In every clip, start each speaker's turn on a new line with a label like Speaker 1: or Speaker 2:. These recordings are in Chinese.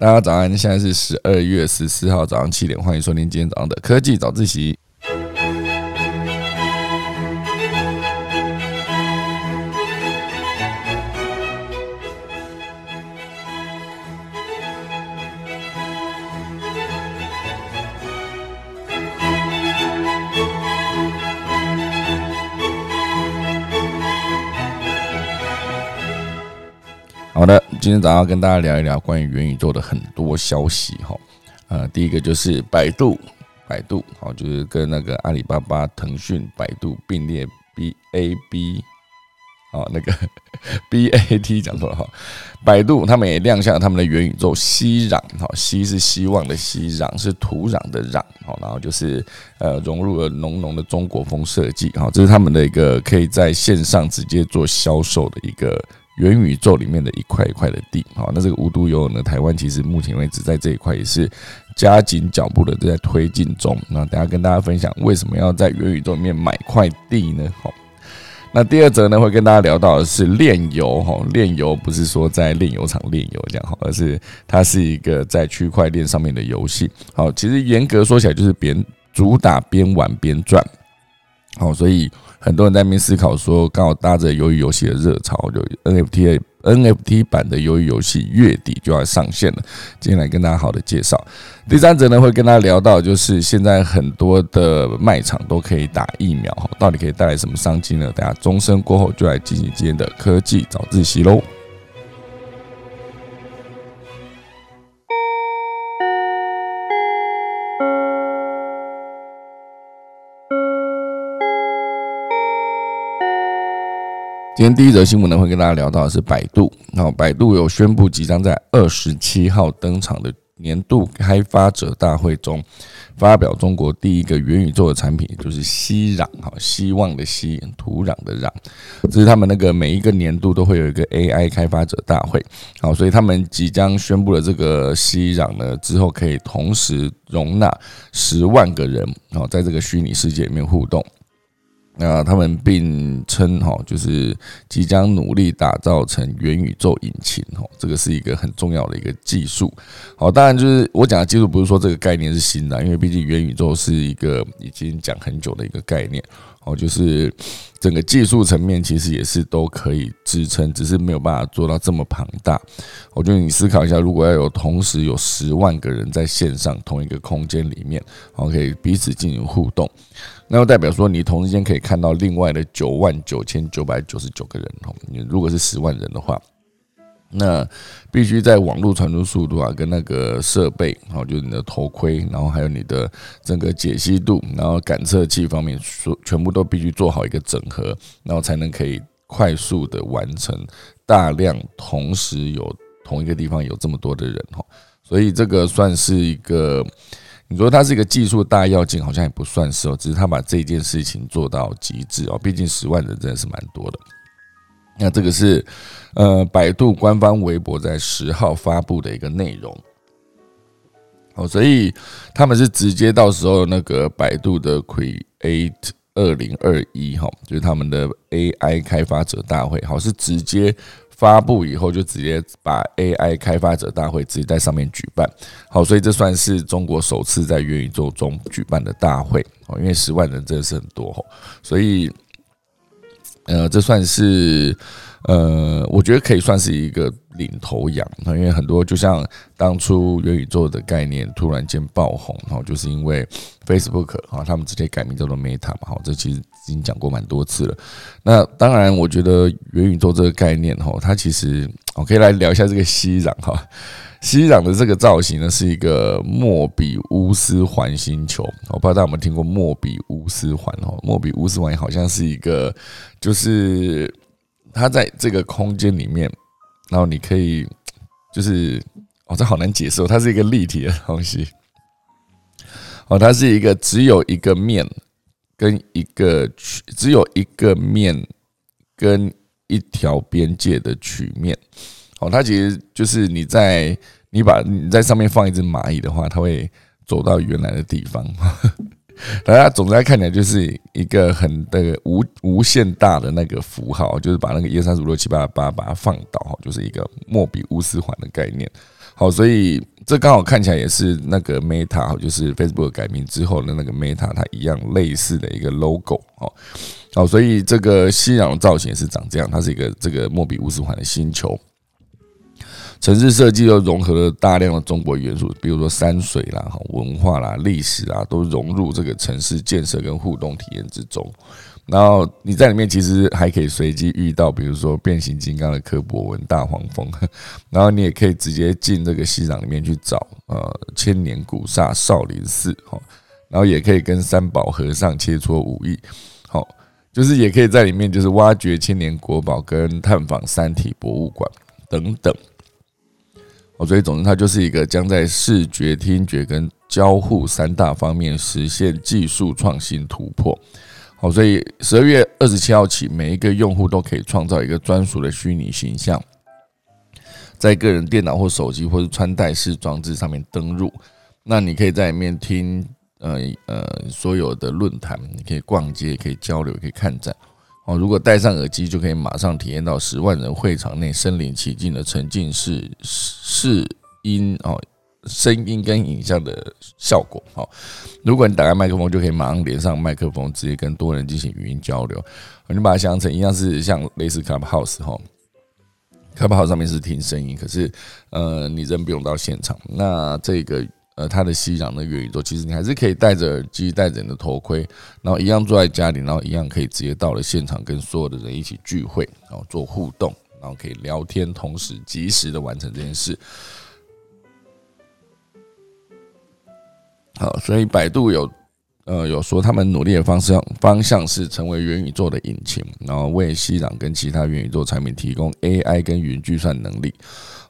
Speaker 1: 大家早安，现在是十二月十四号早上七点，欢迎收听今天早上的科技早自习。今天早上跟大家聊一聊关于元宇宙的很多消息哈。呃，第一个就是百度，百度好，就是跟那个阿里巴巴、腾讯、百度并列 B A B，哦，那个 B A T 讲错了哈。百度他们也亮相他们的元宇宙熙壤，哈，熙是希望的熙，壤是土壤的壤，好，然后就是呃融入了浓浓的中国风设计，好，这是他们的一个可以在线上直接做销售的一个。元宇宙里面的一块一块的地，好，那这个无独有偶呢，台湾其实目前为止在这一块也是加紧脚步的在推进中。那等下跟大家分享为什么要在元宇宙里面买块地呢？好，那第二则呢会跟大家聊到的是炼油，哈，炼油不是说在炼油厂炼油这样，好，而是它是一个在区块链上面的游戏。好，其实严格说起来就是边主打边玩边赚。好，所以很多人在那边思考说，刚好搭着鱿鱼游戏的热潮，就 NFT NFT 版的鱿鱼游戏月底就要上线了。今天来跟大家好的介绍。第三者呢，会跟大家聊到，就是现在很多的卖场都可以打疫苗，到底可以带来什么商机呢？大家钟声过后就来进行今天的科技早自习喽。今天第一则新闻呢，会跟大家聊到的是百度。那百度有宣布即将在二十七号登场的年度开发者大会中，发表中国第一个元宇宙的产品，就是熙壤哈，希望的希，土壤的壤。这是他们那个每一个年度都会有一个 AI 开发者大会，好，所以他们即将宣布了这个熙壤呢，之后可以同时容纳十万个人，好，在这个虚拟世界里面互动。那他们并称哈，就是即将努力打造成元宇宙引擎哈，这个是一个很重要的一个技术。好，当然就是我讲的技术，不是说这个概念是新的，因为毕竟元宇宙是一个已经讲很久的一个概念。哦，就是整个技术层面其实也是都可以支撑，只是没有办法做到这么庞大。我觉得你思考一下，如果要有同时有十万个人在线上同一个空间里面，然可以彼此进行互动，那就代表说你同时间可以看到另外的九万九千九百九十九个人。哦，你如果是十万人的话。那必须在网络传输速度啊，跟那个设备，好，就是你的头盔，然后还有你的整个解析度，然后感测器方面，所全部都必须做好一个整合，然后才能可以快速的完成大量同时有同一个地方有这么多的人哈，所以这个算是一个，你说它是一个技术大要件，好像也不算是哦，只是他把这件事情做到极致哦，毕竟十万人真的是蛮多的。那这个是，呃，百度官方微博在十号发布的一个内容，哦，所以他们是直接到时候那个百度的 Create 二零二一哈，就是他们的 AI 开发者大会，好是直接发布以后就直接把 AI 开发者大会直接在上面举办，好，所以这算是中国首次在元宇宙中举办的大会哦，因为十万人真的是很多哈，所以。呃，这算是呃，我觉得可以算是一个领头羊因为很多就像当初元宇宙的概念突然间爆红，然后就是因为 Facebook 啊，他们直接改名叫做 Meta 嘛，好，这其实已经讲过蛮多次了。那当然，我觉得元宇宙这个概念哈，它其实我可以来聊一下这个熙壤哈。熙壤的这个造型呢，是一个莫比乌斯环星球。我不知道大家有没有听过莫比乌斯环哦？莫比乌斯环好像是一个，就是它在这个空间里面，然后你可以，就是哦，这好难解释哦，它是一个立体的东西。哦，它是一个只有一个面跟一个曲，只有一个面跟一条边界的曲面。哦，它其实就是你在你把你在上面放一只蚂蚁的话，它会走到原来的地方。大家总在看起来就是一个很的无无限大的那个符号，就是把那个一二三四五六七八八把它放倒，就是一个莫比乌斯环的概念。好，所以这刚好看起来也是那个 Meta，就是 Facebook 改名之后的那个 Meta，它一样类似的一个 logo 哦。哦，所以这个夕阳造型是长这样，它是一个这个莫比乌斯环的星球。城市设计又融合了大量的中国元素，比如说山水啦、哈文化啦、历史啊，都融入这个城市建设跟互动体验之中。然后你在里面其实还可以随机遇到，比如说变形金刚的柯博文、大黄蜂，然后你也可以直接进这个西藏里面去找呃千年古刹少林寺哈，然后也可以跟三宝和尚切磋武艺，好，就是也可以在里面就是挖掘千年国宝跟探访三体博物馆等等。哦，所以总之，它就是一个将在视觉、听觉跟交互三大方面实现技术创新突破。好，所以十二月二十七号起，每一个用户都可以创造一个专属的虚拟形象，在个人电脑或手机或者穿戴式装置上面登录。那你可以在里面听，呃呃，所有的论坛，你可以逛街，可以交流，可以看展。哦，如果戴上耳机，就可以马上体验到十万人会场内身临其境的沉浸式视音哦，声音跟影像的效果。好，如果你打开麦克风，就可以马上连上麦克风，直接跟多人进行语音交流。你把它想成一样是像类似 Clubhouse 哈，Clubhouse 上面是听声音，可是呃，你人不用到现场。那这个。呃，它的西壤的元宇宙，其实你还是可以戴着耳机、戴着你的头盔，然后一样坐在家里，然后一样可以直接到了现场，跟所有的人一起聚会，然后做互动，然后可以聊天，同时及时的完成这件事。好，所以百度有呃有说，他们努力的方向方向是成为元宇宙的引擎，然后为西壤跟其他元宇宙产品提供 AI 跟云计算能力。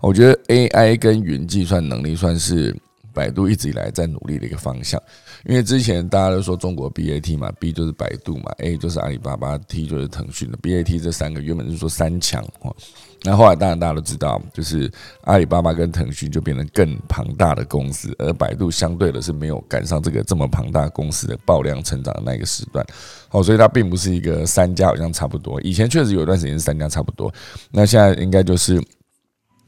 Speaker 1: 我觉得 AI 跟云计算能力算是。百度一直以来在努力的一个方向，因为之前大家都说中国 BAT 嘛，B 就是百度嘛，A 就是阿里巴巴，T 就是腾讯的，BAT 这三个原本是说三强哦，那后来当然大家都知道，就是阿里巴巴跟腾讯就变成更庞大的公司，而百度相对的是没有赶上这个这么庞大公司的爆量成长的那个时段，哦，所以它并不是一个三家好像差不多，以前确实有一段时间是三家差不多，那现在应该就是。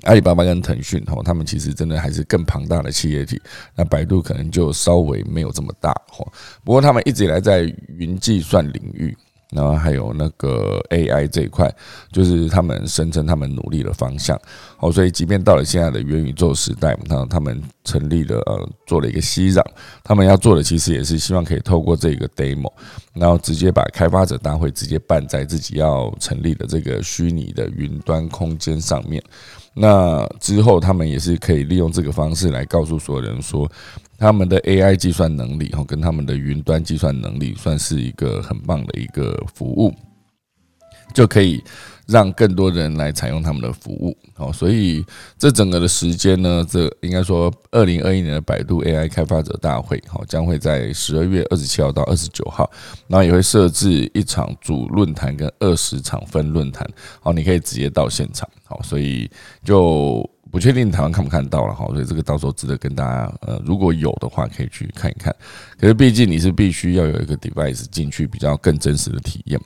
Speaker 1: 阿里巴巴跟腾讯哦，他们其实真的还是更庞大的企业体。那百度可能就稍微没有这么大哦。不过他们一直以来在云计算领域，然后还有那个 AI 这一块，就是他们声称他们努力的方向。哦，所以即便到了现在的元宇宙时代，那他们成立了，做了一个息壤。他们要做的其实也是希望可以透过这个 demo，然后直接把开发者大会直接办在自己要成立的这个虚拟的云端空间上面。那之后，他们也是可以利用这个方式来告诉所有人说，他们的 AI 计算能力哈，跟他们的云端计算能力，算是一个很棒的一个服务，就可以。让更多人来采用他们的服务，好，所以这整个的时间呢，这应该说二零二一年的百度 AI 开发者大会，好，将会在十二月二十七号到二十九号，然后也会设置一场主论坛跟二十场分论坛，好，你可以直接到现场，好，所以就不确定台湾看不看到了，好，所以这个到时候值得跟大家，呃，如果有的话可以去看一看，可是毕竟你是必须要有一个 device 进去，比较更真实的体验。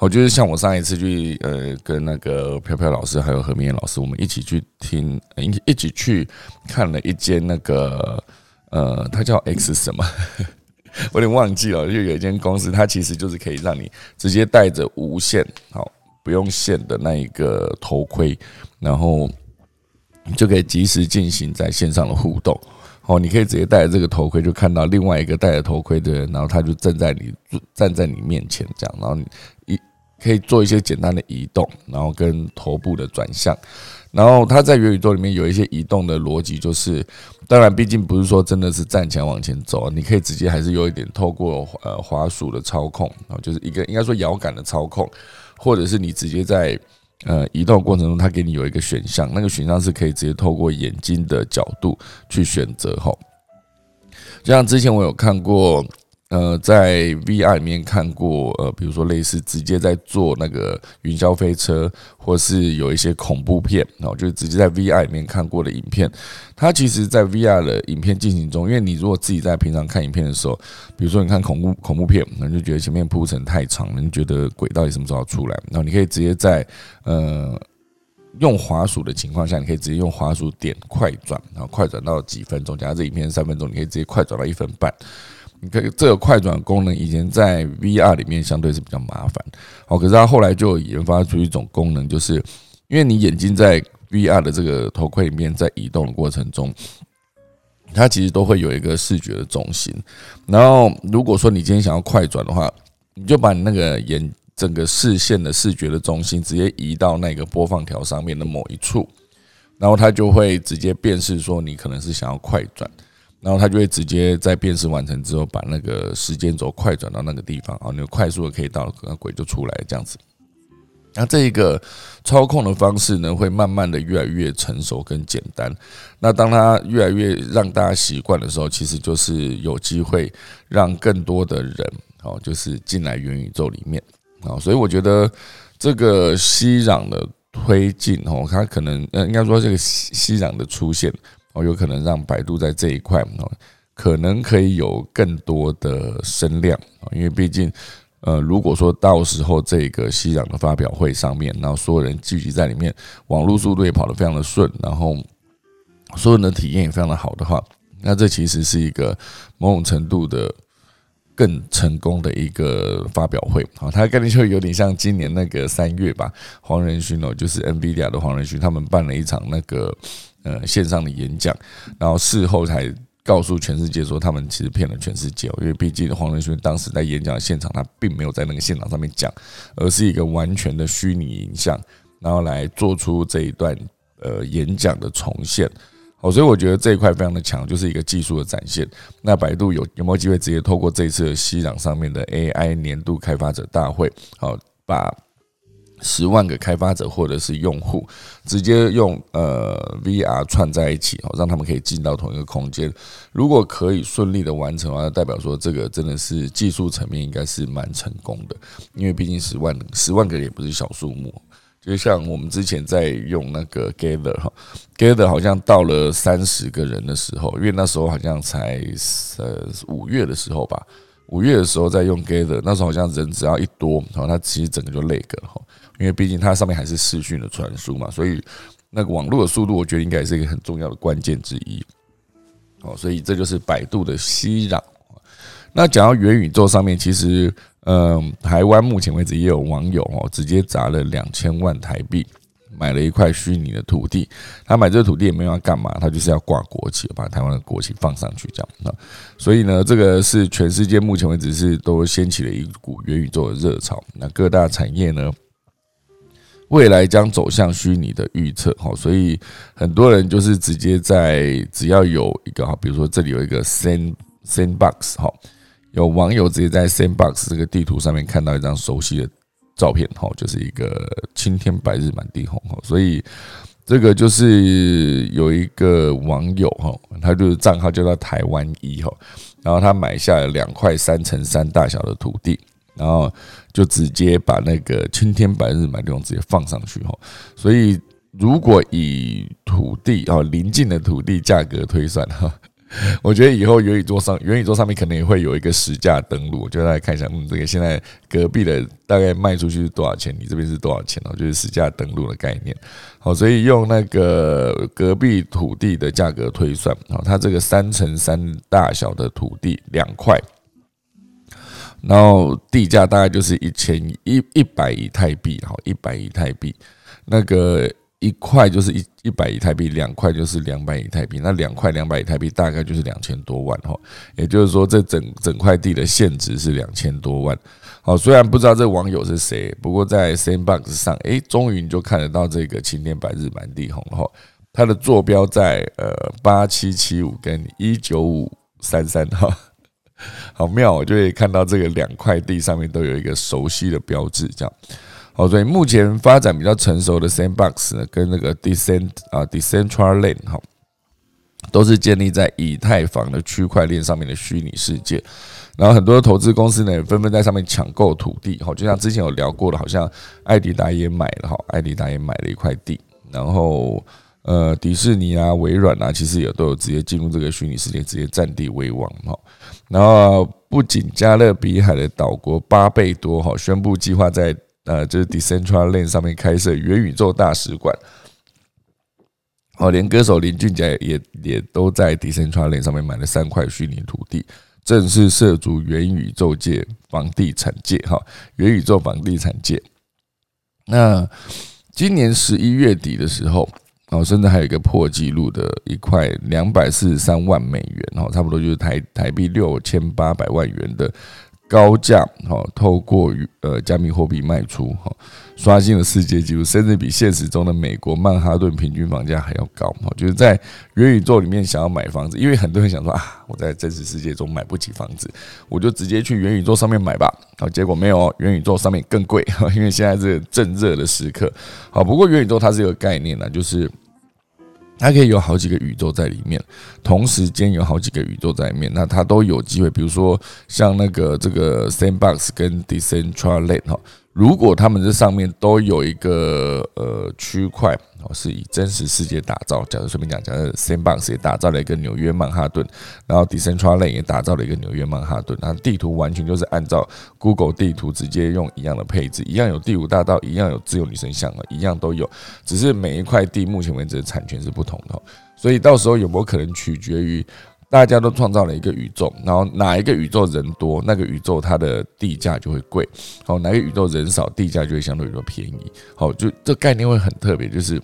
Speaker 1: 我就是像我上一次去，呃，跟那个飘飘老师还有何明老师，我们一起去听，一一起去看了一间那个，呃，它叫 X 什么，我有点忘记了，就有一间公司，它其实就是可以让你直接带着无线，好，不用线的那一个头盔，然后就可以及时进行在线上的互动。哦，你可以直接戴着这个头盔，就看到另外一个戴着头盔的人，然后他就站在你站在你面前这样，然后你。可以做一些简单的移动，然后跟头部的转向，然后它在元宇宙里面有一些移动的逻辑，就是当然，毕竟不是说真的是站起来往前走，你可以直接还是有一点透过呃滑鼠的操控，然后就是一个应该说摇杆的操控，或者是你直接在呃移动过程中，它给你有一个选项，那个选项是可以直接透过眼睛的角度去选择吼，就像之前我有看过。呃，在 VR 里面看过，呃，比如说类似直接在做那个云霄飞车，或是有一些恐怖片，然后就是直接在 VR 里面看过的影片。它其实，在 VR 的影片进行中，因为你如果自己在平常看影片的时候，比如说你看恐怖恐怖片，可能就觉得前面铺陈太长了，你觉得鬼到底什么时候出来？然后你可以直接在呃用滑鼠的情况下，你可以直接用滑鼠点快转，然后快转到几分钟。假如这影片三分钟，你可以直接快转到一分半。你可以这个快转功能以前在 VR 里面相对是比较麻烦，好，可是它后来就研发出一种功能，就是因为你眼睛在 VR 的这个头盔里面在移动的过程中，它其实都会有一个视觉的中心。然后如果说你今天想要快转的话，你就把你那个眼整个视线的视觉的中心直接移到那个播放条上面的某一处，然后它就会直接辨识说你可能是想要快转。然后它就会直接在辨识完成之后，把那个时间轴快转到那个地方，啊，你快速的可以到，那鬼就出来这样子。那这一个操控的方式呢，会慢慢的越来越成熟跟简单。那当它越来越让大家习惯的时候，其实就是有机会让更多的人，哦，就是进来元宇宙里面，啊，所以我觉得这个息壤的推进，哦，它可能，呃，应该说这个息息壤的出现。哦，有可能让百度在这一块哦，可能可以有更多的声量啊，因为毕竟，呃，如果说到时候这个西壤的发表会上面，然后所有人聚集在里面，网络速度也跑得非常的顺，然后所有人的体验也非常的好的话，那这其实是一个某种程度的更成功的一个发表会啊，它概念就有点像今年那个三月吧，黄仁勋哦，就是 NVIDIA 的黄仁勋，他们办了一场那个。呃，线上的演讲，然后事后才告诉全世界说他们其实骗了全世界，因为毕竟黄仁勋当时在演讲的现场，他并没有在那个现场上面讲，而是一个完全的虚拟影像，然后来做出这一段呃演讲的重现。好，所以我觉得这一块非常的强，就是一个技术的展现。那百度有有没有机会直接透过这一次的西壤上面的 AI 年度开发者大会，好把。十万个开发者或者是用户，直接用呃 VR 串在一起哦，让他们可以进到同一个空间。如果可以顺利的完成的话，代表说这个真的是技术层面应该是蛮成功的。因为毕竟十万十万个也不是小数目，就像我们之前在用那个 Gather 哈，Gather 好像到了三十个人的时候，因为那时候好像才呃五月的时候吧，五月的时候在用 Gather，那时候好像人只要一多，然后它其实整个就累个哈。因为毕竟它上面还是视讯的传输嘛，所以那个网络的速度，我觉得应该也是一个很重要的关键之一。哦，所以这就是百度的息壤。那讲到元宇宙上面，其实，嗯，台湾目前为止也有网友哦，直接砸了两千万台币买了一块虚拟的土地。他买这个土地也没有要干嘛，他就是要挂国旗，把台湾的国旗放上去这样。所以呢，这个是全世界目前为止是都掀起了一股元宇宙的热潮。那各大产业呢？未来将走向虚拟的预测，哈，所以很多人就是直接在只要有一个哈，比如说这里有一个 Sand Sandbox，哈，有网友直接在 Sandbox 这个地图上面看到一张熟悉的照片，哈，就是一个青天白日满地红，哈，所以这个就是有一个网友哈，他就是账号叫做台湾一哈，然后他买下了两块三乘三大小的土地。然后就直接把那个青天白日满地红直接放上去哈，所以如果以土地哦临近的土地价格推算哈，我觉得以后元宇宙上元宇宙上面可能也会有一个实价登录，就大家看一下，嗯，这个现在隔壁的大概卖出去是多少钱，你这边是多少钱哦，就是实价登录的概念。好，所以用那个隔壁土地的价格推算，好，它这个三乘三大小的土地两块。然后地价大概就是一千一一百亿泰币，哈，一百亿泰币，那个一块就是一一百亿泰币，两块就是两百亿泰币，那两块两百亿泰币大概就是两千多万，哈，也就是说这整整块地的现值是两千多万。好，虽然不知道这网友是谁，不过在 Sandbox 上，诶，终于你就看得到这个青天白日满地红，哈，它的坐标在呃八七七五跟一九五三三，哈。好妙，我就会看到这个两块地上面都有一个熟悉的标志，这样。好，所以目前发展比较成熟的 Sandbox 呢，跟那个 Decent 啊 Decentraland 哈，都是建立在以太坊的区块链上面的虚拟世界。然后很多投资公司呢，纷纷在上面抢购土地。哈，就像之前有聊过的，好像艾迪达也买了哈，艾迪达也买了一块地，然后。呃，迪士尼啊，微软啊，其实也都有直接进入这个虚拟世界，直接占地为王哈。然后，不仅加勒比海的岛国巴贝多哈宣布计划在呃，就是 Decentraland 上面开设元宇宙大使馆，哦，连歌手林俊杰也也都在 Decentraland 上面买了三块虚拟土地，正式涉足元宇宙界房地产界哈，元宇宙房地产界。那今年十一月底的时候，哦，甚至还有一个破纪录的一块两百四十三万美元，哦，差不多就是台台币六千八百万元的。高价哈，透过呃加密货币卖出哈，刷新了世界纪录，甚至比现实中的美国曼哈顿平均房价还要高哈。就是在元宇宙里面想要买房子，因为很多人想说啊，我在真实世界中买不起房子，我就直接去元宇宙上面买吧。好，结果没有，元宇宙上面更贵，因为现在是正热的时刻。好，不过元宇宙它是一个概念呢，就是。它可以有好几个宇宙在里面，同时间有好几个宇宙在里面，那它都有机会。比如说像那个这个 Sandbox 跟 Decentraland 哈。如果他们这上面都有一个呃区块哦，是以真实世界打造，假如顺便讲，假如 Sandbox 也打造了一个纽约曼哈顿，然后 Decentraland 也打造了一个纽约曼哈顿，那地图完全就是按照 Google 地图直接用一样的配置，一样有第五大道，一样有自由女神像啊，一样都有，只是每一块地目前为止的产权是不同的，所以到时候有没有可能取决于？大家都创造了一个宇宙，然后哪一个宇宙人多，那个宇宙它的地价就会贵；好，哪个宇宙人少，地价就会相对比较便宜。好，就这概念会很特别，就是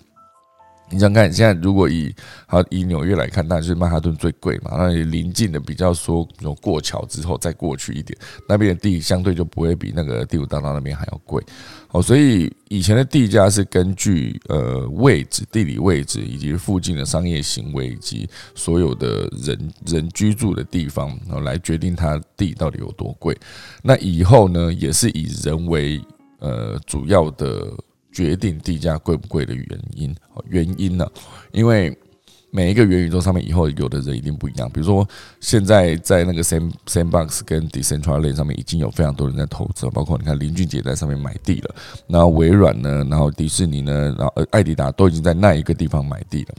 Speaker 1: 你想看，现在如果以好以纽约来看，那就是曼哈顿最贵嘛，那临近的比较说，有过桥之后再过去一点，那边的地相对就不会比那个第五大道那边还要贵。哦，所以以前的地价是根据呃位置、地理位置以及附近的商业行为以及所有的人人居住的地方，然后来决定它地到底有多贵。那以后呢，也是以人为呃主要的决定地价贵不贵的原因。原因呢，因为。每一个元宇宙上面以后有的人一定不一样，比如说现在在那个 Sand Sandbox 跟 Decentraland 上面已经有非常多人在投资，包括你看林俊杰在上面买地了，然后微软呢，然后迪士尼呢，然后艾迪达都已经在那一个地方买地了。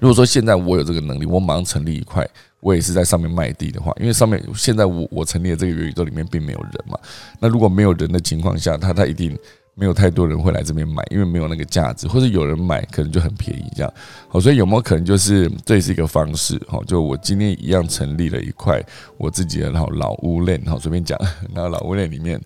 Speaker 1: 如果说现在我有这个能力，我马上成立一块，我也是在上面卖地的话，因为上面现在我我成立的这个元宇宙里面并没有人嘛，那如果没有人的情况下，他他一定。没有太多人会来这边买，因为没有那个价值，或者有人买可能就很便宜这样。好，所以有没有可能就是这也是一个方式？好，就我今天一样成立了一块我自己的老老屋链，好随便讲，然后老屋链 里面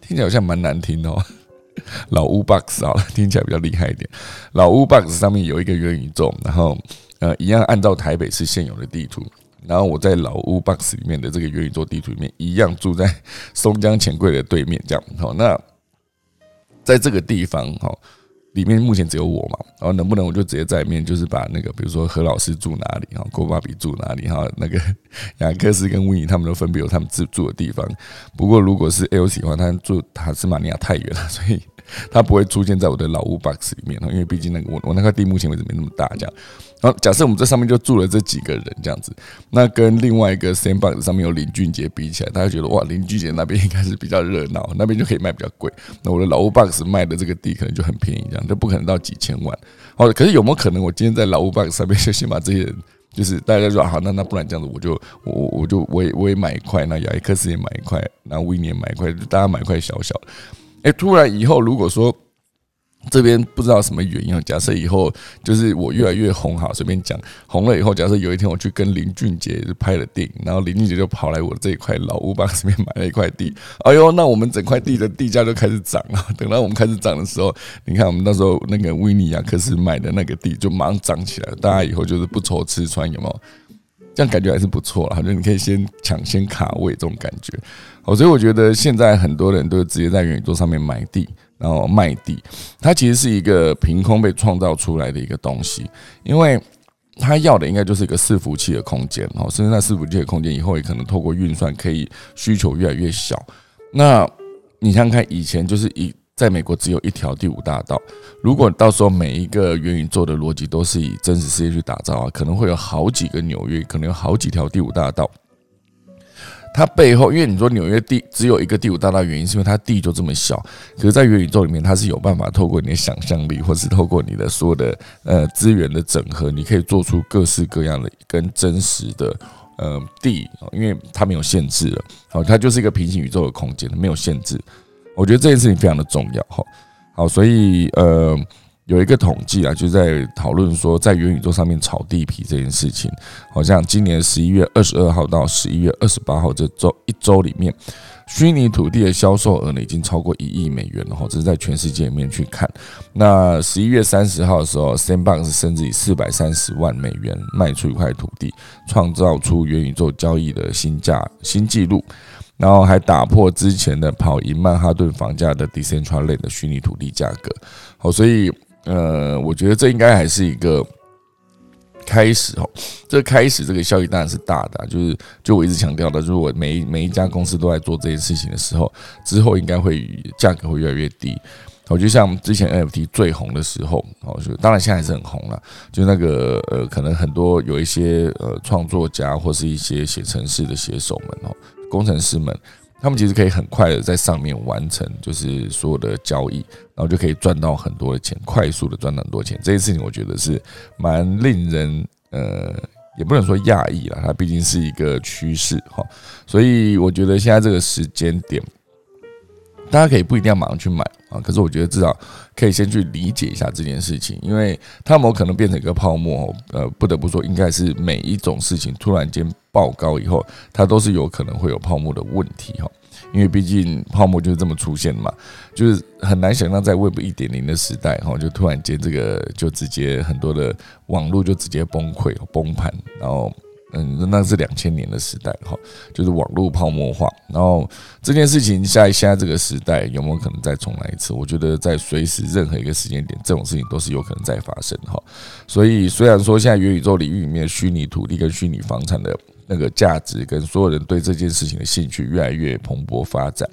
Speaker 1: 听起来好像蛮难听的哦。老屋 box 好了，听起来比较厉害一点。老屋 box 上面有一个元宇宙，然后呃一样按照台北市现有的地图。然后我在老屋 box 里面的这个元宇宙地图里面，一样住在松江钱柜的对面，这样好那。在这个地方哈，里面目前只有我嘛，然后能不能我就直接在里面，就是把那个比如说何老师住哪里哈，郭爸比住哪里哈，那个雅克斯跟温妮他们都分别有他们自住的地方。不过如果是 L 喜欢他住塔斯马尼亚太远了，所以。它不会出现在我的老屋 box 里面因为毕竟那个我我那块地目前为止没那么大，这样。然后假设我们这上面就住了这几个人这样子，那跟另外一个 sandbox 上面有林俊杰比起来，大家觉得哇，林俊杰那边应该是比较热闹，那边就可以卖比较贵。那我的老屋 box 卖的这个地可能就很便宜，这样就不可能到几千万。哦，可是有没有可能我今天在老屋 box 上面就先把这些人，就是大家说好，那那不然这样子，我就我我就我也我也买一块，那雅克斯也买一块，那威尼也买一块，大家买一块小小的。哎，突然以后如果说这边不知道什么原因，假设以后就是我越来越红哈，随便讲红了以后，假设有一天我去跟林俊杰拍了电影，然后林俊杰就跑来我这一块老屋吧这边买了一块地，哎呦，那我们整块地的地价就开始涨了。等到我们开始涨的时候，你看我们那时候那个维尼亚克斯买的那个地就马上涨起来了，大家以后就是不愁吃穿，有没有？这样感觉还是不错了，好像你可以先抢先卡位这种感觉。哦，所以我觉得现在很多人都直接在元宇宙上面买地，然后卖地。它其实是一个凭空被创造出来的一个东西，因为它要的应该就是一个伺服器的空间。哦，甚至在伺服器的空间以后也可能透过运算可以需求越来越小。那你想想看，以前就是以在美国只有一条第五大道，如果到时候每一个元宇宙的逻辑都是以真实世界去打造啊，可能会有好几个纽约，可能有好几条第五大道。它背后，因为你说纽约地只有一个第五大道，原因是因为它地就这么小。可是，在元宇宙里面，它是有办法透过你的想象力，或是透过你的所有的呃资源的整合，你可以做出各式各样的跟真实的呃地，因为它没有限制了。好，它就是一个平行宇宙的空间，没有限制。我觉得这件事情非常的重要。哈，好，所以呃，有一个统计啊，就在讨论说，在元宇宙上面炒地皮这件事情，好像今年十一月二十二号到十一月二十八号这周一周里面，虚拟土地的销售额呢已经超过一亿美元了哈，这是在全世界里面去看。那十一月三十号的时候，Sandbox 甚至以四百三十万美元卖出一块土地，创造出元宇宙交易的新价新纪录，然后还打破之前的跑赢曼哈顿房价的 Decentraland 的虚拟土地价格。好，所以。呃，我觉得这应该还是一个开始哦。这开始这个效益当然是大的，就是就我一直强调的，如果每每一家公司都在做这件事情的时候，之后应该会价格会越来越低。我就像之前 NFT 最红的时候，哦，就当然现在还是很红了。就那个呃，可能很多有一些呃创作家或是一些写程式的写手们哦，工程师们。他们其实可以很快的在上面完成，就是所有的交易，然后就可以赚到很多的钱，快速的赚到很多钱。这件事情我觉得是蛮令人呃，也不能说讶异了，它毕竟是一个趋势哈。所以我觉得现在这个时间点，大家可以不一定要马上去买啊，可是我觉得至少可以先去理解一下这件事情，因为它有可能变成一个泡沫。呃，不得不说，应该是每一种事情突然间。爆高以后，它都是有可能会有泡沫的问题哈，因为毕竟泡沫就是这么出现嘛，就是很难想象在 Web 一点零的时代哈，就突然间这个就直接很多的网络就直接崩溃崩盘，然后。嗯，那是两千年的时代哈，就是网络泡沫化。然后这件事情在现在这个时代有没有可能再重来一次？我觉得在随时任何一个时间点，这种事情都是有可能再发生哈。所以虽然说现在元宇宙领域里面虚拟土地跟虚拟房产的那个价值跟所有人对这件事情的兴趣越来越蓬勃发展，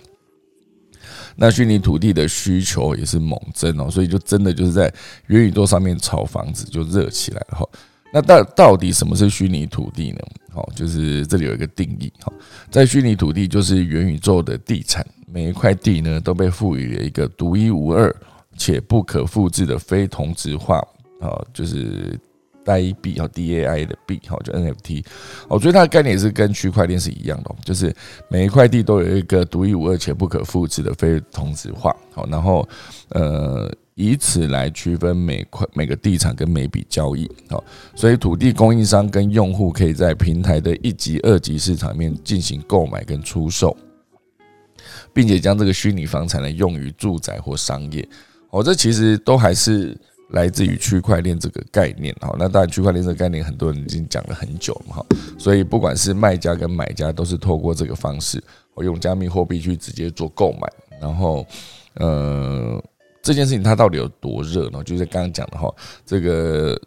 Speaker 1: 那虚拟土地的需求也是猛增哦，所以就真的就是在元宇宙上面炒房子就热起来了哈。那到到底什么是虚拟土地呢？好，就是这里有一个定义。哈，在虚拟土地就是元宇宙的地产，每一块地呢都被赋予了一个独一无二且不可复制的非同质化啊，就是代币和 DAI 的币，好，就 NFT。哦，所以它的概念也是跟区块链是一样的，就是每一块地都有一个独一无二且不可复制的非同质化。好，然后呃。以此来区分每块每个地产跟每笔交易，好，所以土地供应商跟用户可以在平台的一级、二级市场面进行购买跟出售，并且将这个虚拟房产呢用于住宅或商业，哦，这其实都还是来自于区块链这个概念，好，那当然区块链这个概念很多人已经讲了很久了哈，所以不管是卖家跟买家都是透过这个方式，我用加密货币去直接做购买，然后，呃。这件事情它到底有多热呢？就是刚刚讲的哈，这个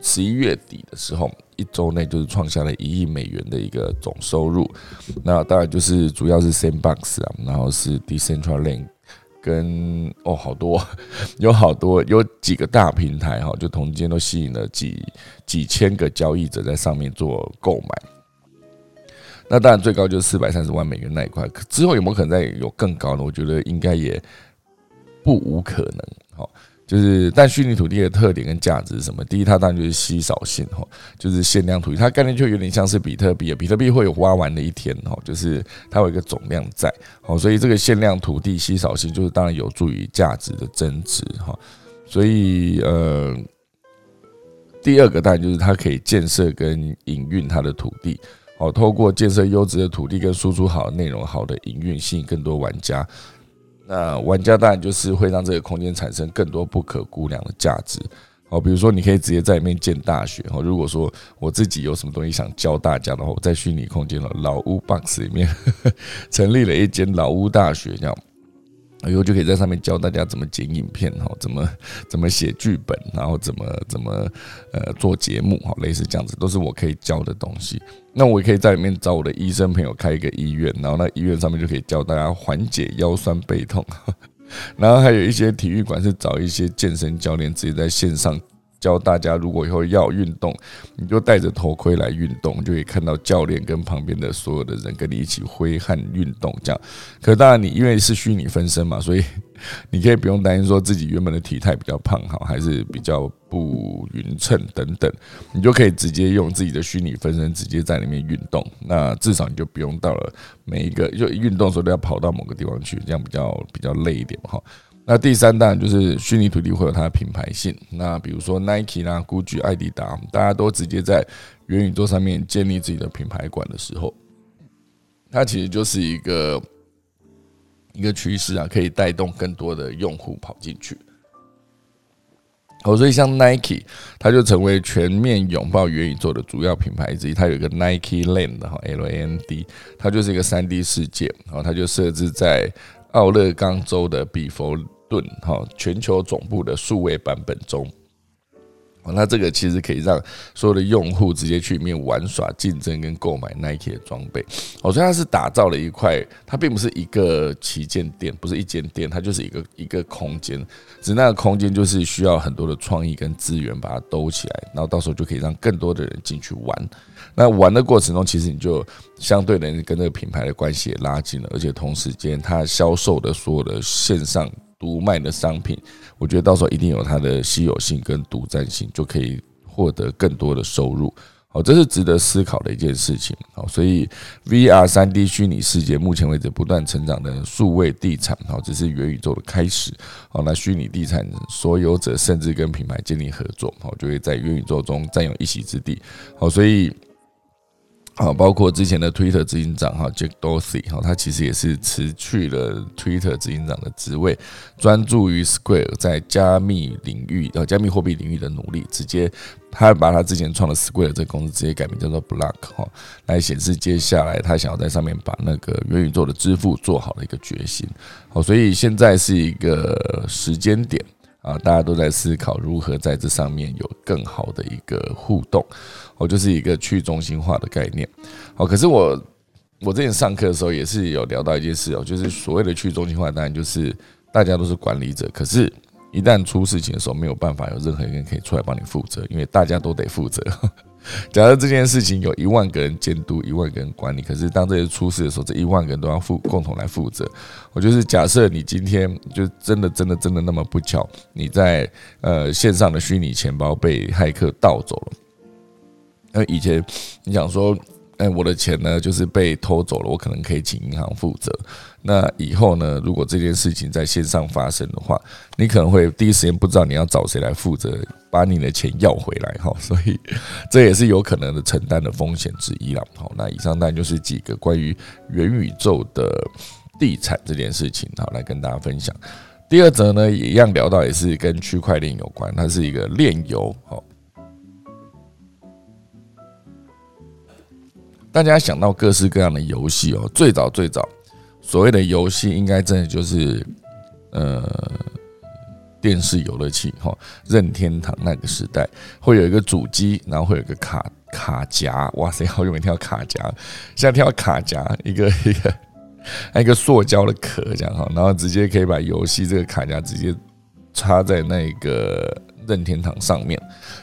Speaker 1: 十一月底的时候，一周内就是创下了一亿美元的一个总收入。那当然就是主要是 Sandbox 啊，然后是 Decentraland 跟哦好多 有好多有几个大平台哈，就同间都吸引了几几千个交易者在上面做购买。那当然最高就是四百三十万美元那一块，之后有没有可能再有更高呢？我觉得应该也。不无可能，好，就是但虚拟土地的特点跟价值是什么？第一，它当然就是稀少性，哈，就是限量土地，它概念就有点像是比特币，比特币会有挖完的一天，哈，就是它有一个总量在，好，所以这个限量土地稀少性就是当然有助于价值的增值，哈，所以呃，第二个当然就是它可以建设跟营运它的土地，好，透过建设优质的土地跟输出好的内容，好的营运，吸引更多玩家。那玩家当然就是会让这个空间产生更多不可估量的价值，哦，比如说你可以直接在里面建大学，哦，如果说我自己有什么东西想教大家的话，我在虚拟空间的老屋 box 里面 成立了一间老屋大学，这样。以后就可以在上面教大家怎么剪影片哈，怎么怎么写剧本，然后怎么怎么呃做节目哈，类似这样子都是我可以教的东西。那我也可以在里面找我的医生朋友开一个医院，然后那医院上面就可以教大家缓解腰酸背痛。然后还有一些体育馆是找一些健身教练直接在线上。教大家，如果以后要运动，你就戴着头盔来运动，就可以看到教练跟旁边的所有的人跟你一起挥汗运动。这样，可当然你因为是虚拟分身嘛，所以你可以不用担心说自己原本的体态比较胖哈，还是比较不匀称等等，你就可以直接用自己的虚拟分身直接在里面运动。那至少你就不用到了每一个就运动的时候都要跑到某个地方去，这样比较比较累一点哈。那第三当然就是虚拟土地会有它的品牌性。那比如说 Nike 啦、GUCCI、艾迪达，大家都直接在元宇宙上面建立自己的品牌馆的时候，它其实就是一个一个趋势啊，可以带动更多的用户跑进去。哦，所以像 Nike，它就成为全面拥抱元宇宙的主要品牌之一。它有一个 Nike Land 哈，L A N D，它就是一个三 D 世界。然后它就设置在奥勒冈州的比佛顿哈全球总部的数位版本中。那这个其实可以让所有的用户直接去里面玩耍、竞争跟购买 Nike 的装备。哦，所以它是打造了一块，它并不是一个旗舰店，不是一间店，它就是一个一个空间。只那个空间就是需要很多的创意跟资源把它兜起来，然后到时候就可以让更多的人进去玩。那玩的过程中，其实你就相对的跟这个品牌的关系也拉近了，而且同时间它销售的所有的线上。独卖的商品，我觉得到时候一定有它的稀有性跟独占性，就可以获得更多的收入。好，这是值得思考的一件事情。好，所以 VR 三 D 虚拟世界目前为止不断成长的数位地产，好，只是元宇宙的开始。好，那虚拟地产所有者甚至跟品牌建立合作，好，就会在元宇宙中占有一席之地。好，所以。好，包括之前的 Twitter 执行长哈 Jack Dorsey 哈，他其实也是辞去了 Twitter 执行长的职位，专注于 Square 在加密领域呃加密货币领域的努力。直接他把他之前创的 Square 这个公司直接改名叫做 Block 哈，来显示接下来他想要在上面把那个元宇宙的支付做好的一个决心。好，所以现在是一个时间点。啊，大家都在思考如何在这上面有更好的一个互动，我，就是一个去中心化的概念。好，可是我我之前上课的时候也是有聊到一件事哦，就是所谓的去中心化，当然就是大家都是管理者，可是，一旦出事情的时候，没有办法有任何一个人可以出来帮你负责，因为大家都得负责。假设这件事情有一万个人监督，一万个人管理，可是当这些出事的时候，这一万个人都要负共同来负责。我就是假设你今天就真的真的真的那么不巧，你在呃线上的虚拟钱包被骇客盗走了。那以前你想说。哎，我的钱呢，就是被偷走了，我可能可以请银行负责。那以后呢，如果这件事情在线上发生的话，你可能会第一时间不知道你要找谁来负责，把你的钱要回来哈。所以这也是有可能的承担的风险之一了。好，那以上当然就是几个关于元宇宙的地产这件事情，好来跟大家分享。第二则呢，也一样聊到，也是跟区块链有关，它是一个链游，好。大家想到各式各样的游戏哦，最早最早所谓的游戏，应该真的就是呃电视游乐器哈，任天堂那个时代会有一个主机，然后会有个卡卡夹，哇塞，好久没听到卡夹，现在听到卡夹，一个 一个一个塑胶的壳这样哈，然后直接可以把游戏这个卡夹直接插在那个。任天堂上面，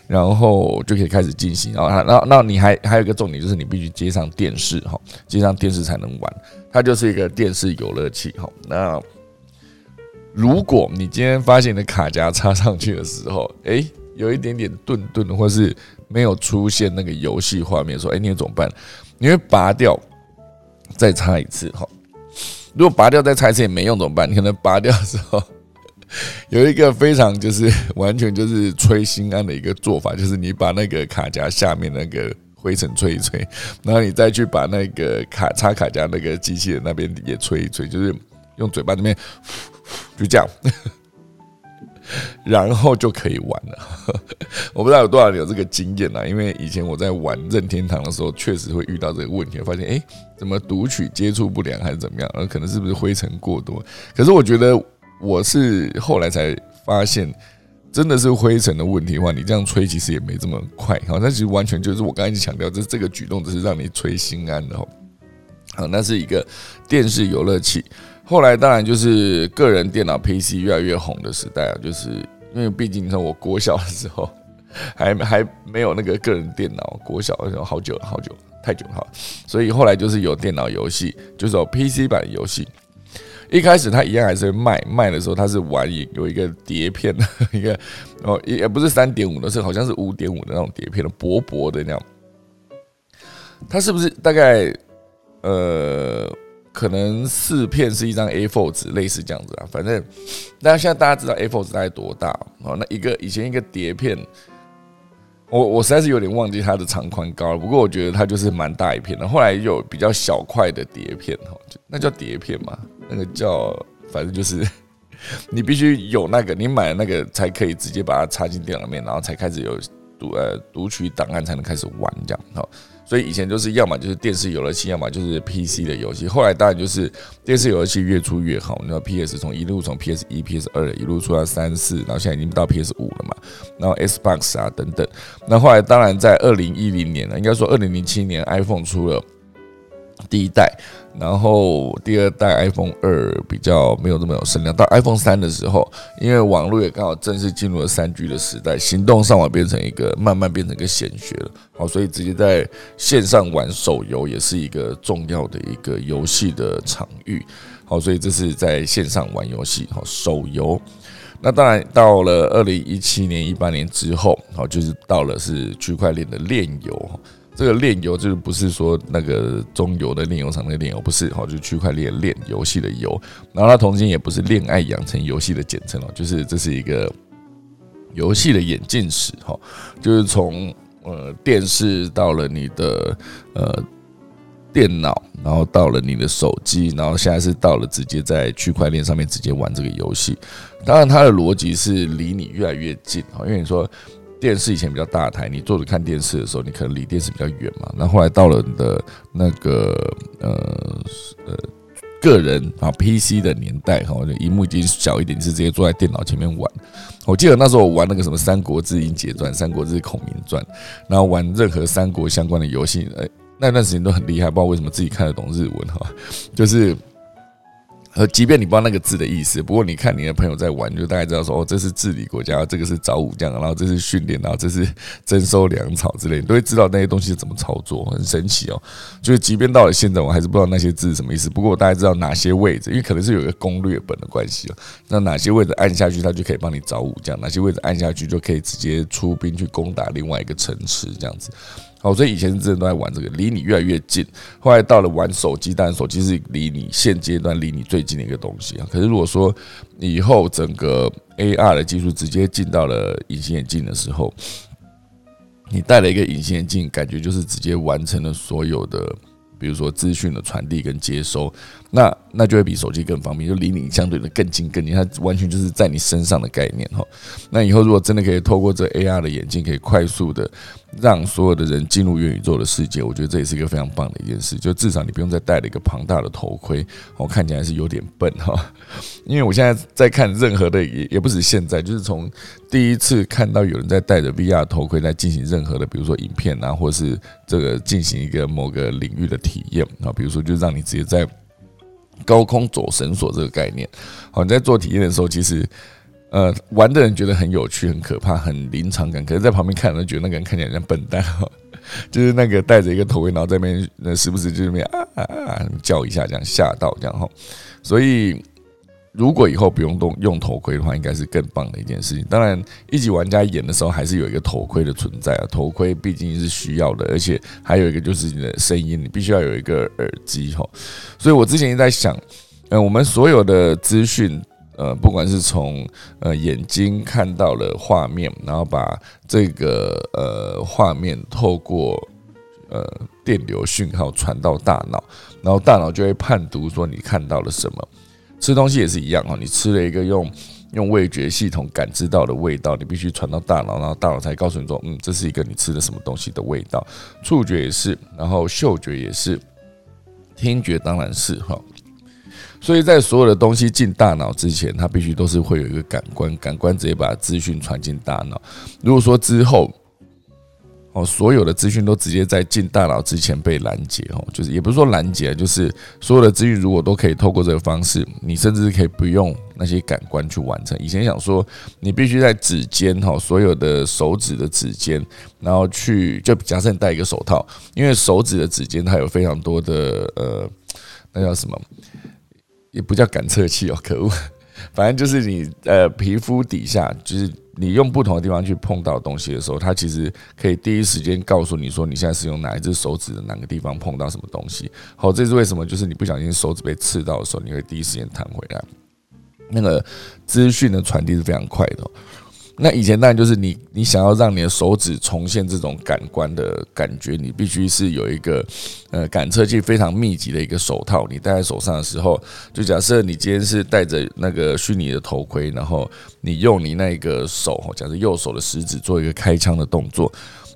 Speaker 1: 然后就可以开始进行。然后，然后，那你还还有一个重点，就是你必须接上电视哈，接上电视才能玩。它就是一个电视游乐器哈。那如果你今天发现你的卡夹插上去的时候，哎，有一点点顿顿，或是没有出现那个游戏画面，说，哎，你怎么办？你会拔掉，再插一次哈。如果拔掉再插一次也没用，怎么办？你可能拔掉的时候。有一个非常就是完全就是吹心安的一个做法，就是你把那个卡夹下面那个灰尘吹一吹，然后你再去把那个卡插卡夹那个机器人那边也吹一吹，就是用嘴巴那边 就这样，然后就可以玩了。我不知道有多少人有这个经验啊，因为以前我在玩任天堂的时候，确实会遇到这个问题，发现哎，怎么读取接触不良还是怎么样？而可能是不是灰尘过多？可是我觉得。我是后来才发现，真的是灰尘的问题的话，你这样吹其实也没这么快。好，那其实完全就是我刚才强调，这这个举动只是让你吹心安的。好，那是一个电视游乐器。后来当然就是个人电脑 PC 越来越红的时代啊，就是因为毕竟你看我国小的时候还 还没有那个个人电脑，国小的时候好久，好久太久了，所以后来就是有电脑游戏，就是有 PC 版游戏。一开始他一样还是卖卖的时候，他是玩有一个碟片的 一个哦，也不是三点五的，是好像是五点五的那种碟片的薄薄的那样。它是不是大概呃可能四片是一张 A4 纸，类似这样子啊。反正，那现在大家知道 A4 纸大概多大哦？那一个以前一个碟片，我我实在是有点忘记它的长宽高了。不过我觉得它就是蛮大一片的。后来有比较小块的碟片哈，那叫碟片嘛？那个叫反正就是 你必须有那个，你买了那个才可以直接把它插进电脑里面，然后才开始有读呃读取档案，才能开始玩这样哈。所以以前就是要么就是电视游戏，要么就是 PC 的游戏。后来当然就是电视游戏越出越好，那 PS 从一路从 PS 一、PS 二一路出到三四，然后现在已经到 PS 五了嘛。然后 Xbox 啊等等。那后来当然在二零一零年呢，应该说二零零七年 iPhone 出了。第一代，然后第二代 iPhone 二比较没有那么有声量。到 iPhone 三的时候，因为网络也刚好正式进入了三 G 的时代，行动上网变成一个慢慢变成一个显学了。好，所以直接在线上玩手游也是一个重要的一个游戏的场域。好，所以这是在线上玩游戏，好手游。那当然到了二零一七年、一八年之后，好就是到了是区块链的链游。这个炼油就是不是说那个中游的炼油厂那个炼油，不是哈，就是区块链炼游戏的油。然后它同时也不是恋爱养成游戏的简称哦，就是这是一个游戏的演进史哈，就是从呃电视到了你的呃电脑，然后到了你的手机，然后现在是到了直接在区块链上面直接玩这个游戏。当然，它的逻辑是离你越来越近哈，因为你说。电视以前比较大台，你坐着看电视的时候，你可能离电视比较远嘛。那后来到了你的那个呃呃个人啊 PC 的年代哈，就荧幕已经小一点，是直接坐在电脑前面玩。我记得那时候我玩那个什么《三国志英杰传》《三国志孔明传》，然后玩任何三国相关的游戏，哎，那段时间都很厉害，不知道为什么自己看得懂日文哈，就是。呃，即便你不知道那个字的意思，不过你看你的朋友在玩，就大概知道说，哦，这是治理国家，这个是找武将，然后这是训练，然后这是征收粮草之类，你都会知道那些东西怎么操作，很神奇哦。就是即便到了现在，我还是不知道那些字是什么意思。不过我大概知道哪些位置，因为可能是有一个攻略本的关系哦。那哪些位置按下去，它就可以帮你找武将；哪些位置按下去，就可以直接出兵去攻打另外一个城池，这样子。好，所以以前是真的都在玩这个，离你越来越近。后来到了玩手机，当然手机是离你现阶段离你最近的一个东西啊。可是如果说以后整个 AR 的技术直接进到了隐形眼镜的时候，你戴了一个隐形眼镜，感觉就是直接完成了所有的。比如说资讯的传递跟接收，那那就会比手机更方便，就离你相对的更近更近，它完全就是在你身上的概念哈。那以后如果真的可以透过这 AR 的眼镜，可以快速的让所有的人进入元宇宙的世界，我觉得这也是一个非常棒的一件事。就至少你不用再戴了一个庞大的头盔，我看起来是有点笨哈。因为我现在在看任何的也也不止现在，就是从第一次看到有人在戴着 VR 头盔在进行任何的，比如说影片啊，或是这个进行一个某个领域的。体验啊，比如说，就让你直接在高空走绳索这个概念。好，你在做体验的时候，其实呃，玩的人觉得很有趣、很可怕、很临场感，可是在旁边看人觉得那个人看起来像笨蛋哈，就是那个戴着一个头盔，然后在那边那时不时就那边啊啊啊叫一下，这样吓到这样哈，所以。如果以后不用动用头盔的话，应该是更棒的一件事情。当然，一级玩家演的时候还是有一个头盔的存在啊。头盔毕竟是需要的，而且还有一个就是你的声音，你必须要有一个耳机吼。所以我之前也在想，呃，我们所有的资讯，呃，不管是从呃眼睛看到了画面，然后把这个呃画面透过呃电流讯号传到大脑，然后大脑就会判读说你看到了什么。吃东西也是一样哈，你吃了一个用用味觉系统感知到的味道，你必须传到大脑，然后大脑才告诉你说，嗯，这是一个你吃的什么东西的味道。触觉也是，然后嗅觉也是，听觉当然是哈。所以在所有的东西进大脑之前，它必须都是会有一个感官，感官直接把资讯传进大脑。如果说之后，哦，所有的资讯都直接在进大脑之前被拦截哦，就是也不是说拦截，就是所有的资讯如果都可以透过这个方式，你甚至可以不用那些感官去完成。以前想说你必须在指尖哈，所有的手指的指尖，然后去就假设你戴一个手套，因为手指的指尖它有非常多的呃，那叫什么？也不叫感测器哦，可恶，反正就是你呃皮肤底下就是。你用不同的地方去碰到东西的时候，它其实可以第一时间告诉你说你现在是用哪一只手指的哪个地方碰到什么东西。好，这是为什么？就是你不小心手指被刺到的时候，你会第一时间弹回来。那个资讯的传递是非常快的。那以前当然就是你，你想要让你的手指重现这种感官的感觉，你必须是有一个呃感测器非常密集的一个手套，你戴在手上的时候，就假设你今天是戴着那个虚拟的头盔，然后你用你那个手，假设右手的食指做一个开枪的动作。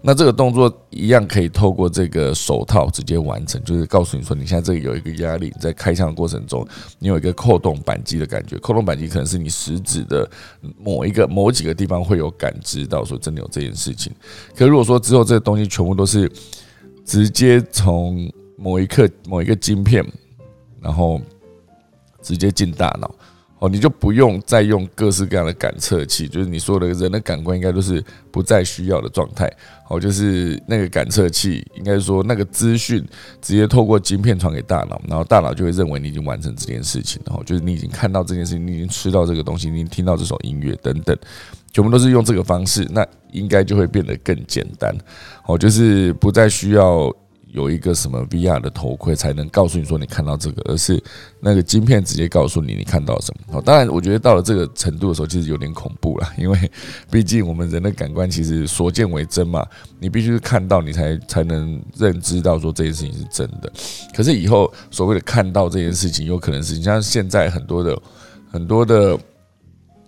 Speaker 1: 那这个动作一样可以透过这个手套直接完成，就是告诉你说，你现在这里有一个压力，在开枪的过程中，你有一个扣动扳机的感觉。扣动扳机可能是你食指的某一个某几个地方会有感知到，说真的有这件事情。可如果说之后这个东西全部都是直接从某一刻某一个晶片，然后直接进大脑。你就不用再用各式各样的感测器，就是你说的人的感官应该都是不再需要的状态。哦，就是那个感测器，应该说那个资讯直接透过晶片传给大脑，然后大脑就会认为你已经完成这件事情。然后就是你已经看到这件事情，你已经吃到这个东西，你已经听到这首音乐等等，全部都是用这个方式，那应该就会变得更简单。哦，就是不再需要。有一个什么 VR 的头盔才能告诉你说你看到这个，而是那个晶片直接告诉你你看到什么。好当然，我觉得到了这个程度的时候，其实有点恐怖了，因为毕竟我们人的感官其实所见为真嘛，你必须看到你才才能认知到说这件事情是真的。可是以后所谓的看到这件事情，有可能是你像现在很多的很多的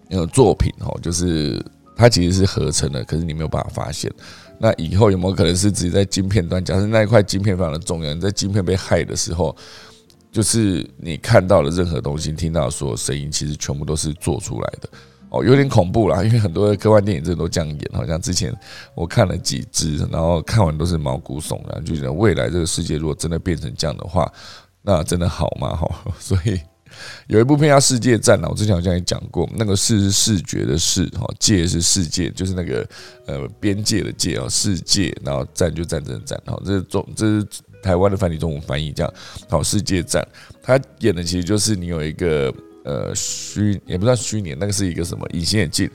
Speaker 1: 那种作品哦，就是它其实是合成的，可是你没有办法发现。那以后有没有可能是自己在晶片端？假设那一块晶片非常的重要，你在晶片被害的时候，就是你看到的任何东西、听到的所有声音，其实全部都是做出来的哦，有点恐怖啦。因为很多的科幻电影真的都这样演，好像之前我看了几支，然后看完都是毛骨悚然，就觉得未来这个世界如果真的变成这样的话，那真的好吗？哈，所以。有一部片叫《世界战》啊，我之前好像也讲过，那个视是视觉的视，哈，界是世界，就是那个呃边界的界啊，世界，然后战就战争的战，哈，这是中这是台湾的繁体中文翻译，这样，好，世界战，他演的其实就是你有一个呃虚也不算虚拟，那个是一个什么隐形眼镜，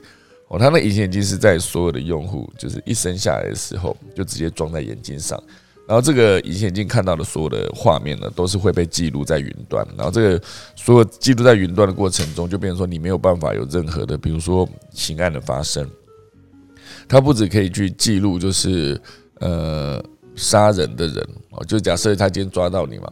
Speaker 1: 哦，他那隐形眼镜是在所有的用户就是一生下来的时候就直接装在眼睛上。然后这个隐形眼镜看到的所有的画面呢，都是会被记录在云端。然后这个所有记录在云端的过程中，就变成说你没有办法有任何的，比如说刑案的发生。它不止可以去记录，就是呃杀人的人哦，就假设他今天抓到你嘛。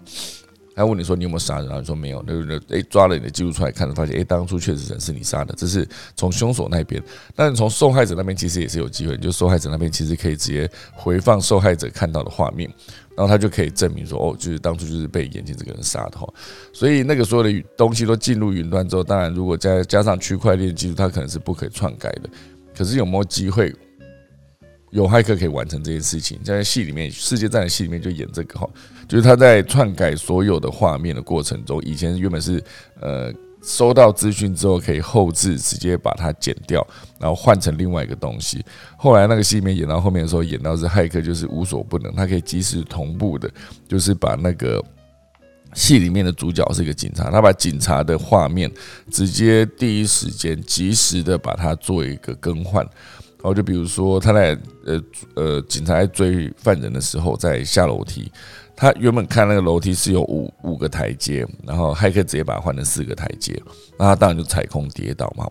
Speaker 1: 他问你说你有没有杀人？然后你说没有，那个诶抓了你的记录出来，看了发现诶当初确实人是你杀的，这是从凶手那边。但是从受害者那边其实也是有机会，就受害者那边其实可以直接回放受害者看到的画面，然后他就可以证明说哦，就是当初就是被眼前这个人杀的哈。所以那个所有的东西都进入云端之后，当然如果加加上区块链技术，它可能是不可以篡改的。可是有没有机会？有骇客可以完成这件事情，在戏里面，世界战的戏里面就演这个哈，就是他在篡改所有的画面的过程中，以前原本是呃收到资讯之后可以后置，直接把它剪掉，然后换成另外一个东西。后来那个戏里面演到后面的时候，演到是骇客就是无所不能，他可以及时同步的，就是把那个戏里面的主角是一个警察，他把警察的画面直接第一时间及时的把它做一个更换。然后就比如说，他在呃呃，警察在追犯人的时候，在下楼梯，他原本看那个楼梯是有五五个台阶，然后骇客直接把它换成四个台阶，那他当然就踩空跌倒嘛。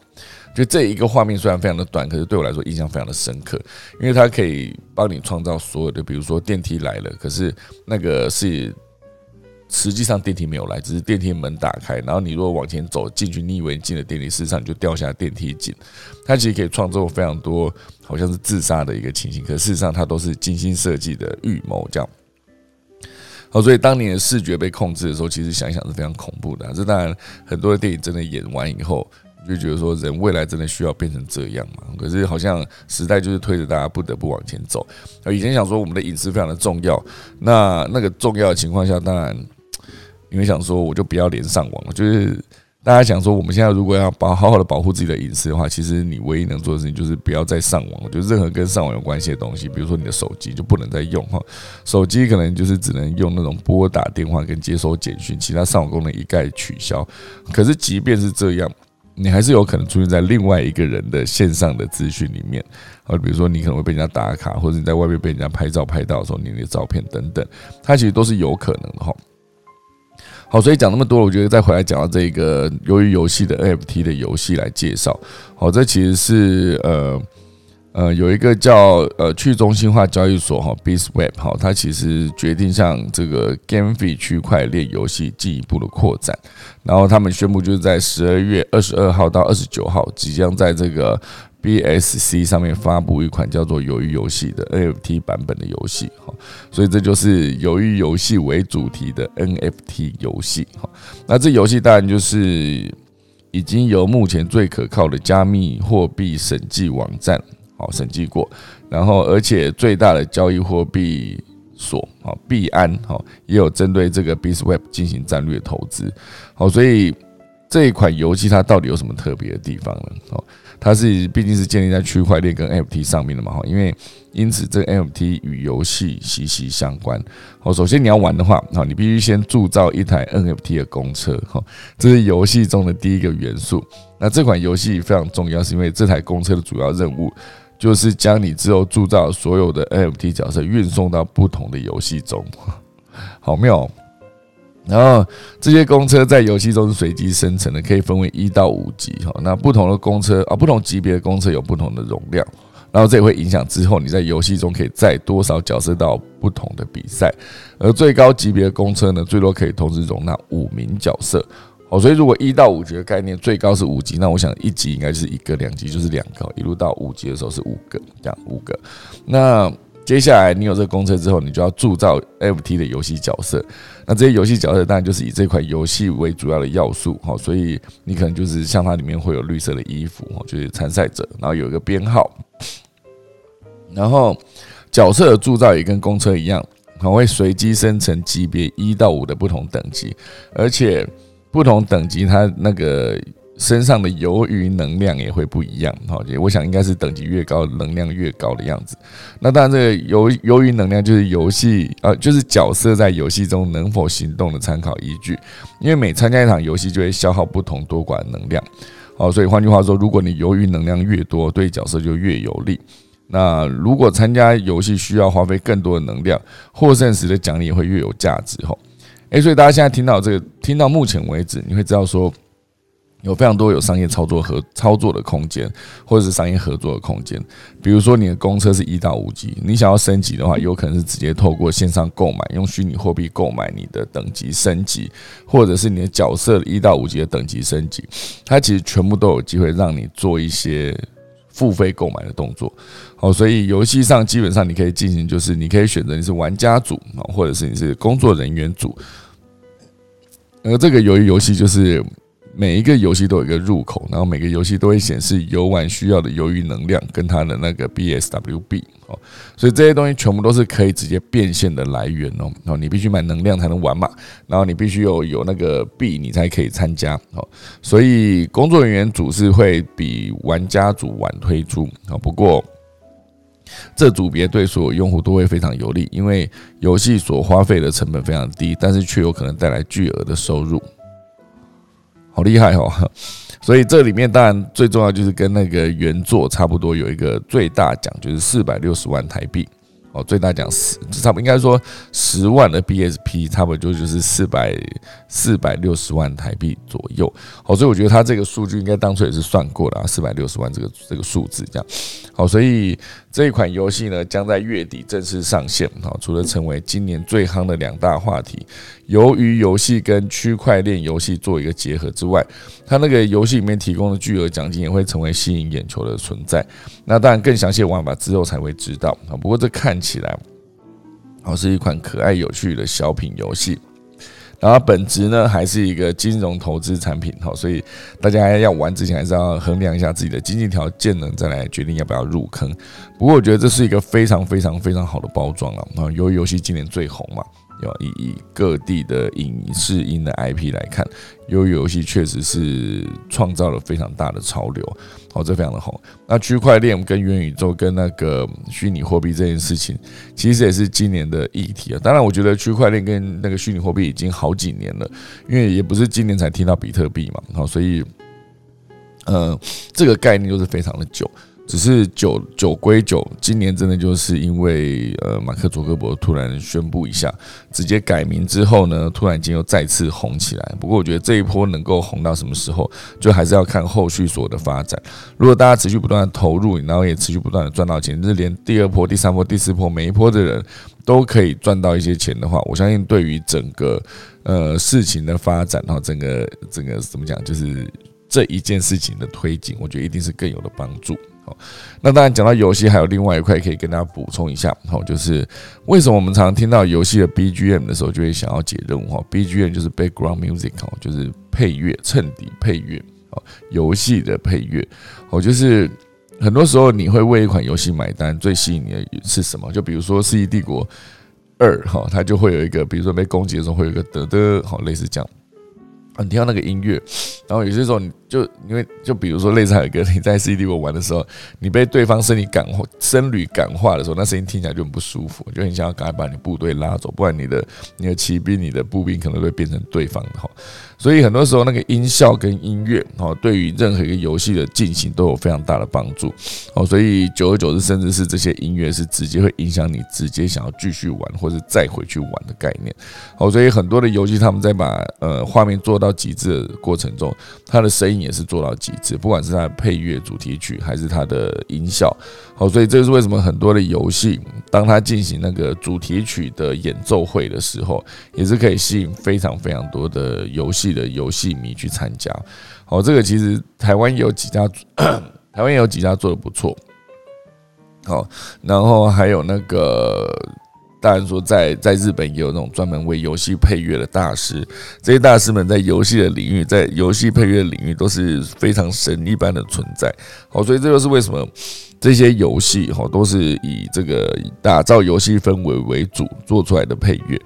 Speaker 1: 就这一个画面虽然非常的短，可是对我来说印象非常的深刻，因为它可以帮你创造所有的，比如说电梯来了，可是那个是。实际上电梯没有来，只是电梯门打开，然后你如果往前走进去，你以为进了电梯，事实上你就掉下电梯井。它其实可以创造非常多，好像是自杀的一个情形，可事实上它都是精心设计的预谋。这样，好，所以当你的视觉被控制的时候，其实想一想是非常恐怖的。这当然很多的电影真的演完以后，就觉得说人未来真的需要变成这样嘛？可是好像时代就是推着大家不得不往前走。以前想说我们的隐私非常的重要，那那个重要的情况下，当然。因为想说，我就不要连上网了。就是大家想说，我们现在如果要保好好的保护自己的隐私的话，其实你唯一能做的事情就是不要再上网。就任何跟上网有关系的东西，比如说你的手机就不能再用哈。手机可能就是只能用那种拨打电话跟接收简讯，其他上网功能一概取消。可是即便是这样，你还是有可能出现在另外一个人的线上的资讯里面。啊，比如说你可能会被人家打卡，或者你在外面被人家拍照拍到的时候，你的照片等等，它其实都是有可能的哈。好，所以讲那么多，我觉得再回来讲到这个由于游戏的 NFT 的游戏来介绍。好，这其实是呃呃有一个叫呃去中心化交易所哈 BISWeb 哈，它其实决定向这个 GameFi 区块链游戏进一步的扩展，然后他们宣布就是在十二月二十二号到二十九号，即将在这个。BSC 上面发布一款叫做《鱿鱼游戏》的 NFT 版本的游戏，哈，所以这就是鱿鱼游戏为主题的 NFT 游戏，哈。那这游戏当然就是已经由目前最可靠的加密货币审计网站好审计过，然后而且最大的交易货币所啊币安哈也有针对这个 BISWeb 进行战略投资，好，所以这一款游戏它到底有什么特别的地方呢？好。它是毕竟是建立在区块链跟 NFT 上面的嘛哈，因为因此这个 NFT 与游戏息息相关。好，首先你要玩的话，好，你必须先铸造一台 NFT 的公车哈，这是游戏中的第一个元素。那这款游戏非常重要，是因为这台公车的主要任务就是将你之后铸造所有的 NFT 角色运送到不同的游戏中，好妙。然后这些公车在游戏中是随机生成的，可以分为一到五级哈。那不同的公车啊，不同级别的公车有不同的容量，然后这也会影响之后你在游戏中可以载多少角色到不同的比赛。而最高级别的公车呢，最多可以同时容纳五名角色。哦，所以如果一到五级的概念，最高是五级，那我想一级应该就是一个，两级就是两个，一路到五级的时候是五个，这样五个。那接下来，你有这个公车之后，你就要铸造 FT 的游戏角色。那这些游戏角色当然就是以这款游戏为主要的要素，哈，所以你可能就是像它里面会有绿色的衣服，哈，就是参赛者，然后有一个编号，然后角色的铸造也跟公车一样，可能会随机生成级别一到五的不同等级，而且不同等级它那个。身上的鱿鱼能量也会不一样，好，我想应该是等级越高，能量越高的样子。那当然，这个鱿鱿鱼能量就是游戏啊，就是角色在游戏中能否行动的参考依据。因为每参加一场游戏，就会消耗不同多寡的能量。好，所以换句话说，如果你鱿鱼能量越多，对角色就越有利。那如果参加游戏需要花费更多的能量，获胜时的奖励也会越有价值。吼，诶，所以大家现在听到这个，听到目前为止，你会知道说。有非常多有商业操作和操作的空间，或者是商业合作的空间。比如说，你的公车是一到五级，你想要升级的话，有可能是直接透过线上购买，用虚拟货币购买你的等级升级，或者是你的角色一到五级的等级升级。它其实全部都有机会让你做一些付费购买的动作。好，所以游戏上基本上你可以进行，就是你可以选择你是玩家组啊，或者是你是工作人员组。而这个由于游戏就是。每一个游戏都有一个入口，然后每个游戏都会显示游玩需要的鱿鱼能量跟它的那个 BSWB 哦，所以这些东西全部都是可以直接变现的来源哦。哦你必须买能量才能玩嘛，然后你必须有有那个币你才可以参加哦。所以工作人员组是会比玩家组晚推出啊，不过这组别对所有用户都会非常有利，因为游戏所花费的成本非常低，但是却有可能带来巨额的收入。好厉害哦！所以这里面当然最重要就是跟那个原作差不多，有一个最大奖就是四百六十万台币。哦，最大奖十，差不多应该说十万的 BSP，差不多就是四百四百六十万台币左右。好，所以我觉得他这个数据应该当初也是算过了啊，四百六十万这个这个数字这样。好，所以这一款游戏呢将在月底正式上线。好，除了成为今年最夯的两大话题，由于游戏跟区块链游戏做一个结合之外，它那个游戏里面提供的巨额奖金也会成为吸引眼球的存在。那当然，更详细的玩法之后才会知道啊。不过这看起来，哦，是一款可爱有趣的小品游戏。然后本质呢，还是一个金融投资产品。哈，所以大家要玩之前，还是要衡量一下自己的经济条件呢，再来决定要不要入坑。不过我觉得这是一个非常非常非常好的包装了。啊，由于游戏今年最红嘛。要以以各地的影视音的 IP 来看，由于游戏确实是创造了非常大的潮流，哦，这非常的红。那区块链跟元宇宙跟那个虚拟货币这件事情，其实也是今年的议题啊。当然，我觉得区块链跟那个虚拟货币已经好几年了，因为也不是今年才听到比特币嘛，好，所以呃，这个概念就是非常的久。只是九九归九，今年真的就是因为呃，马克·佐克伯突然宣布一下，直接改名之后呢，突然间又再次红起来。不过我觉得这一波能够红到什么时候，就还是要看后续所有的发展。如果大家持续不断的投入，然后也持续不断的赚到钱，就是连第二波、第三波、第四波每一波的人都可以赚到一些钱的话，我相信对于整个呃事情的发展，然后整个整个怎么讲，就是这一件事情的推进，我觉得一定是更有的帮助。那当然，讲到游戏，还有另外一块可以跟大家补充一下，好，就是为什么我们常常听到游戏的 BGM 的时候，就会想要解任务哈？BGM 就是 background music 哦，就是配乐衬底配乐哦，游戏的配乐哦，就是很多时候你会为一款游戏买单，最吸引你的是什么？就比如说《世纪帝国二》哈，它就会有一个，比如说被攻击的时候会有一个得得，好，类似这样。你听到那个音乐，然后有些时候你就因为就比如说类似海哥你在 CD 我玩的时候，你被对方身体感化、僧侣感化的时候，那声音听起来就很不舒服，就很想要赶快把你部队拉走，不然你的你的骑兵、你的步兵可能会变成对方的哈。所以很多时候那个音效跟音乐哦，对于任何一个游戏的进行都有非常大的帮助哦。所以久而久之，甚至是这些音乐是直接会影响你直接想要继续玩或者再回去玩的概念哦。所以很多的游戏他们在把呃画面做到极致的过程中，它的声音也是做到极致，不管是它的配乐主题曲还是它的音效哦。所以这是为什么很多的游戏当它进行那个主题曲的演奏会的时候，也是可以吸引非常非常多的游戏。的游戏迷去参加，哦，这个其实台湾也有几家，台湾也有几家做的不错，好，然后还有那个，当然说在在日本也有那种专门为游戏配乐的大师，这些大师们在游戏的领域，在游戏配乐领域都是非常神一般的存在，好，所以这就是为什么。这些游戏哈都是以这个打造游戏氛围为主做出来的配乐。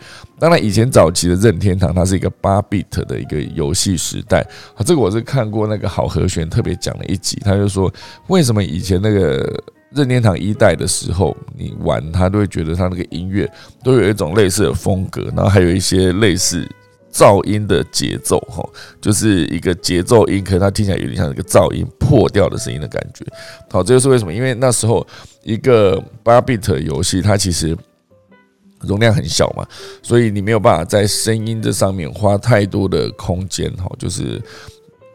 Speaker 1: 当然，以前早期的任天堂它是一个八 bit 的一个游戏时代啊。这个我是看过那个好和弦特别讲了一集，他就说为什么以前那个任天堂一代的时候你玩他都会觉得他那个音乐都有一种类似的风格，然后还有一些类似。噪音的节奏，哈，就是一个节奏音，可能它听起来有点像一个噪音破掉的声音的感觉。好，这就是为什么，因为那时候一个八 bit 游戏，它其实容量很小嘛，所以你没有办法在声音这上面花太多的空间，哈，就是。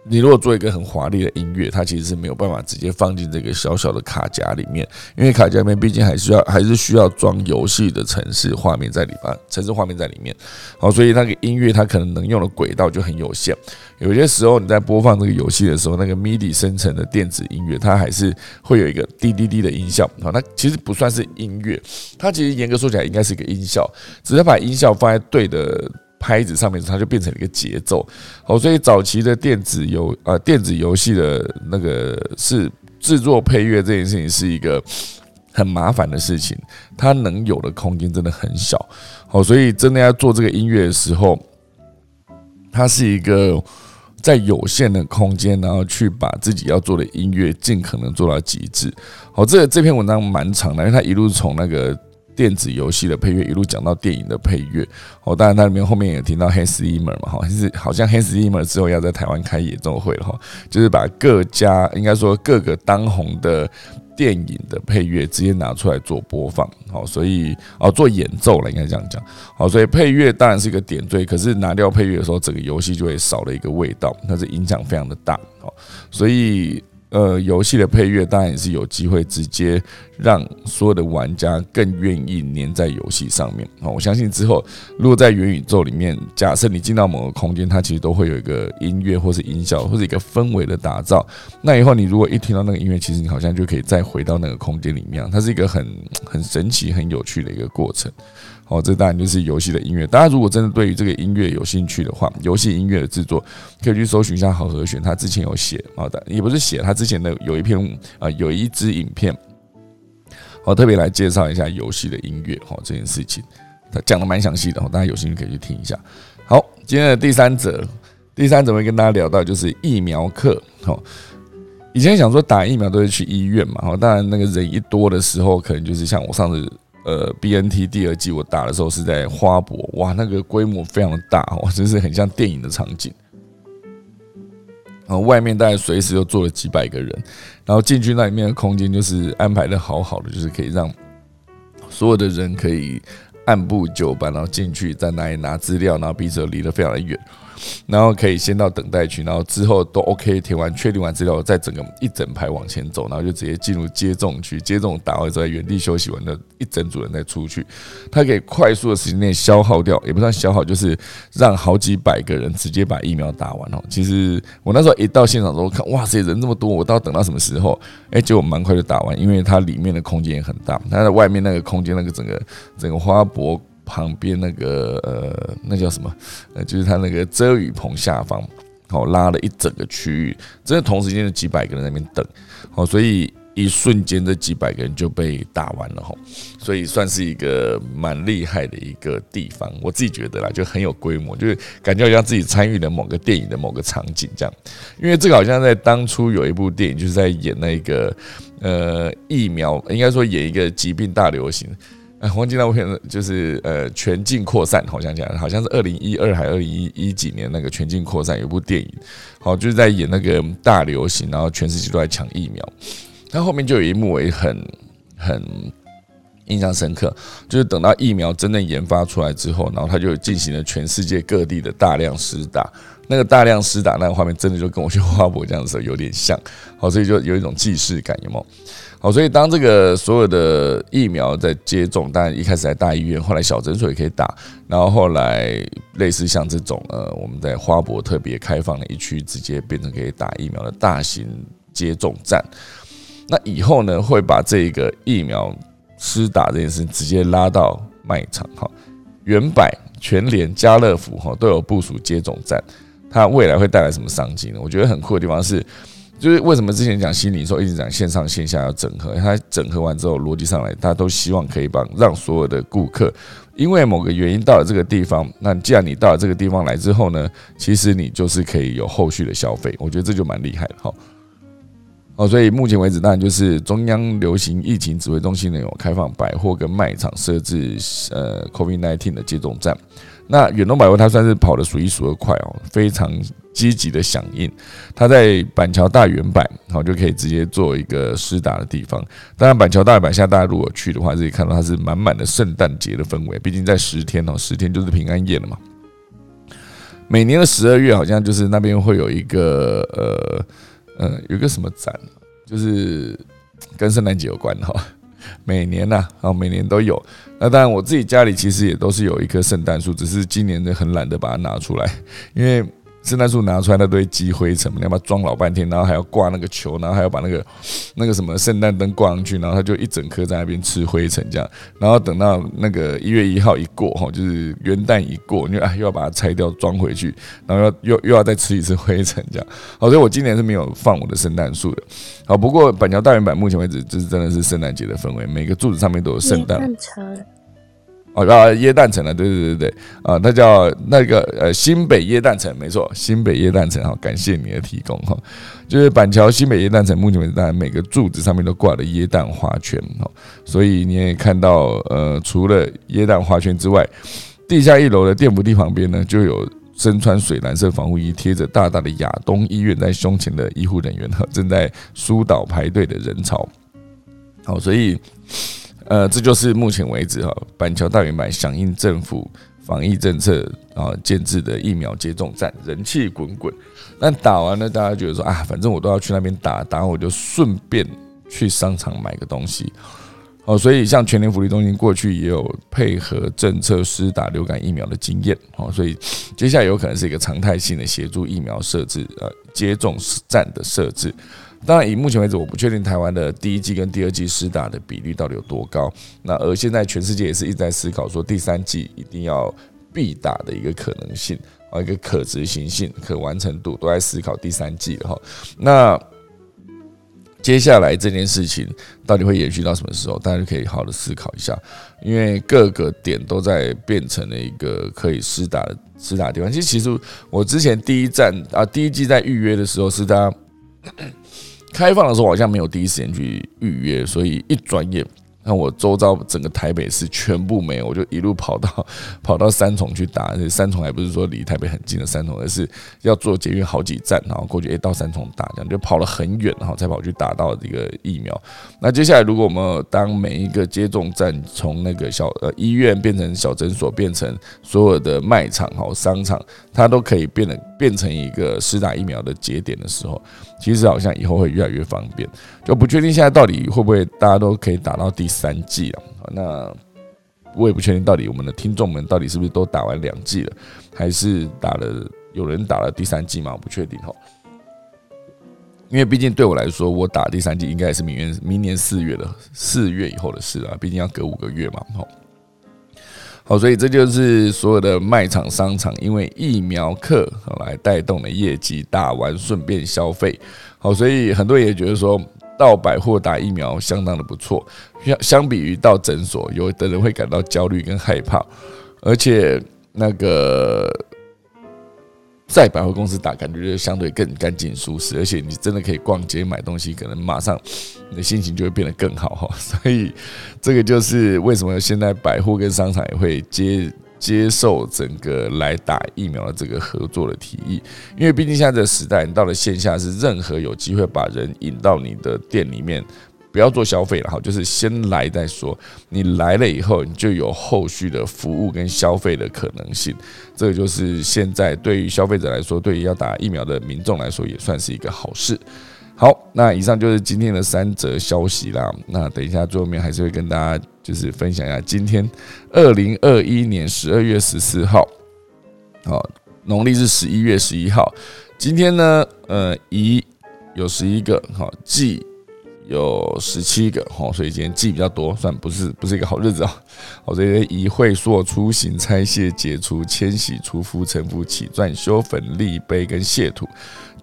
Speaker 1: 你如果做一个很华丽的音乐，它其实是没有办法直接放进这个小小的卡夹里面，因为卡夹里面毕竟还需要还是需要装游戏的城市画面在里边，城市画面在里面。好，所以那个音乐它可能能用的轨道就很有限。有些时候你在播放这个游戏的时候，那个 MIDI 生成的电子音乐，它还是会有一个滴滴滴的音效。好，那其实不算是音乐，它其实严格说起来应该是一个音效，只是把音效放在对的。拍子上面，它就变成了一个节奏。哦，所以早期的电子游啊，电子游戏的那个是制作配乐这件事情是一个很麻烦的事情，它能有的空间真的很小。哦，所以真的要做这个音乐的时候，它是一个在有限的空间，然后去把自己要做的音乐尽可能做到极致。好，这这篇文章蛮长的，因为它一路从那个。电子游戏的配乐一路讲到电影的配乐哦，当然它里面后面也听到 Hans Zimmer 嘛，哈，是好像 Hans Zimmer 之后要在台湾开演奏会了哈，就是把各家应该说各个当红的电影的配乐直接拿出来做播放，好，所以哦做演奏了应该这样讲，好，所以配乐当然是一个点缀，可是拿掉配乐的时候，整个游戏就会少了一个味道，它是影响非常的大，好，所以。呃，游戏的配乐当然也是有机会直接让所有的玩家更愿意黏在游戏上面啊！我相信之后，如果在元宇宙里面，假设你进到某个空间，它其实都会有一个音乐或是音效或者一个氛围的打造。那以后你如果一听到那个音乐，其实你好像就可以再回到那个空间里面，它是一个很很神奇、很有趣的一个过程。哦，这当然就是游戏的音乐。大家如果真的对于这个音乐有兴趣的话，游戏音乐的制作可以去搜寻一下好和弦，他之前有写好的，也不是写，他之前的有一篇啊，有一支影片，我特别来介绍一下游戏的音乐哈这件事情，他讲的蛮详细的，大家有兴趣可以去听一下。好，今天的第三则，第三则会跟大家聊到就是疫苗课。好，以前想说打疫苗都是去医院嘛，好，当然那个人一多的时候，可能就是像我上次。呃，B N T 第二季我打的时候是在花博，哇，那个规模非常大哦，真是很像电影的场景。然后外面大概随时又坐了几百个人，然后进去那里面的空间就是安排的好好的，就是可以让所有的人可以按部就班，然后进去在那里拿资料，然后彼此离得非常的远。然后可以先到等待区，然后之后都 OK，填完确定完资料，再整个一整排往前走，然后就直接进入接种区。接种打完之后，原地休息完的一整组人再出去。它可以快速的时间内消耗掉，也不算消耗，就是让好几百个人直接把疫苗打完哦。其实我那时候一到现场之后看，哇塞，人这么多，我到等到什么时候？哎，结果蛮快就打完，因为它里面的空间也很大，它的外面那个空间，那个整个整个花博。旁边那个呃，那叫什么？呃，就是他那个遮雨棚下方，好拉了一整个区域，真的同时间有几百个人在那边等，好，所以一瞬间这几百个人就被打完了，吼，所以算是一个蛮厉害的一个地方，我自己觉得啦，就很有规模，就是感觉好像自己参与了某个电影的某个场景这样，因为这个好像在当初有一部电影，就是在演那个呃疫苗，应该说演一个疾病大流行。哎，黄金那部片子就是呃全境扩散，好像讲好像是二零一二还二零一一几年那个全境扩散有部电影，好就是在演那个大流行，然后全世界都在抢疫苗。它后面就有一幕也很很印象深刻，就是等到疫苗真正研发出来之后，然后他就进行了全世界各地的大量施打。那个大量施打那个画面，真的就跟我去花博这样子有点像，好，所以就有一种既视感，有没有？好，所以当这个所有的疫苗在接种，当然一开始在大医院，后来小诊所也可以打，然后后来类似像这种呃，我们在花博特别开放了一区，直接变成可以打疫苗的大型接种站。那以后呢，会把这个疫苗施打这件事直接拉到卖场，哈，原百、全联、家乐福哈都有部署接种站，它未来会带来什么商机呢？我觉得很酷的地方是。就是为什么之前讲新零售，一直讲线上线下要整合，它整合完之后，逻辑上来，大家都希望可以帮让所有的顾客，因为某个原因到了这个地方，那既然你到了这个地方来之后呢，其实你就是可以有后续的消费，我觉得这就蛮厉害的哈。哦，所以目前为止，当然就是中央流行疫情指挥中心呢有开放百货跟卖场设置呃 COVID-19 的接种站。那远东百货它算是跑的数一数二快哦，非常积极的响应。它在板桥大圆板，好就可以直接做一个施打的地方。当然，板桥大圆板现在大家如果去的话，可以看到它是满满的圣诞节的氛围。毕竟在十天哦，十天就是平安夜了嘛。每年的十二月好像就是那边会有一个呃呃有一个什么展，就是跟圣诞节有关哈。每年呐，啊，每年都有。那当然，我自己家里其实也都是有一棵圣诞树，只是今年的很懒得把它拿出来，因为。圣诞树拿出来，那都会积灰尘，你要把它装老半天，然后还要挂那个球，然后还要把那个那个什么圣诞灯挂上去，然后它就一整颗在那边吃灰尘这样。然后等到那个一月一号一过哈，就是元旦一过，你就啊又要把它拆掉装回去，然后又又又要再吃一次灰尘这样。好，所以我今年是没有放我的圣诞树的。好，不过板桥大圆板目前为止就是真的是圣诞节的氛围，每个柱子上面都有圣诞。哦啊，椰蛋城了，对对对对啊，那叫那个呃新北椰蛋城，没错，新北椰蛋城哈，感谢你的提供哈，就是板桥新北椰蛋城，目前为止，当然每个柱子上面都挂了椰蛋花圈哈，所以你也看到呃，除了椰蛋花圈之外，地下一楼的电扶梯旁边呢，就有身穿水蓝色防护衣、贴着大大的亚东医院在胸前的医护人员哈正在疏导排队的人潮，好，所以。呃，这就是目前为止哈，板桥大圆板响应政府防疫政策啊建制的疫苗接种站，人气滚滚。但打完了，大家觉得说啊，反正我都要去那边打，打完我就顺便去商场买个东西。哦，所以像全联福利中心过去也有配合政策施打流感疫苗的经验。哦，所以接下来有可能是一个常态性的协助疫苗设置，呃，接种站的设置。当然，以目前为止，我不确定台湾的第一季跟第二季施打的比率到底有多高。那而现在全世界也是一直在思考说，第三季一定要必打的一个可能性啊，一个可执行性、可完成度，都在思考第三季了哈。那接下来这件事情到底会延续到什么时候？大家可以好好的思考一下，因为各个点都在变成了一个可以施打的施打的地方。其实，其实我之前第一站啊，第一季在预约的时候是大家。开放的时候好像没有第一时间去预约，所以一转眼那我周遭整个台北市全部没有，我就一路跑到 跑到三重去打。而且三重还不是说离台北很近的三重，而是要坐捷运好几站，然后过去诶到三重打，这样就跑了很远，然后才跑去打到这个疫苗。那接下来如果我们当每一个接种站从那个小呃医院变成小诊所，变成所有的卖场哈商场，它都可以变得变成一个施打疫苗的节点的时候，其实好像以后会越来越方便。就不确定现在到底会不会大家都可以打到第三季了。那我也不确定到底我们的听众们到底是不是都打完两季了，还是打了有人打了第三季嘛？我不确定哈。因为毕竟对我来说，我打第三季应该也是明年明年四月的四月以后的事了，毕竟要隔五个月嘛。好，好，所以这就是所有的卖场商场因为疫苗客来带动的业绩，打完顺便消费。好，所以很多人也觉得说到百货打疫苗相当的不错，相相比于到诊所，有的人会感到焦虑跟害怕，而且那个。在百货公司打，感觉就相对更干净舒适，而且你真的可以逛街买东西，可能马上你的心情就会变得更好哈。所以这个就是为什么现在百货跟商场也会接接受整个来打疫苗的这个合作的提议，因为毕竟现在这个时代，你到了线下是任何有机会把人引到你的店里面。不要做消费了哈，就是先来再说。你来了以后，你就有后续的服务跟消费的可能性。这个就是现在对于消费者来说，对于要打疫苗的民众来说，也算是一个好事。好，那以上就是今天的三则消息啦。那等一下最后面还是会跟大家就是分享一下，今天二零二一年十二月十四号，好，农历是十一月十一号。今天呢，呃，乙有十一个，好，忌。有十七个哈，所以今天记比较多，算不是不是一个好日子啊。好，这些以会所出行、拆卸、解除、迁徙、除夫、成夫、起钻、修坟、立碑跟卸土，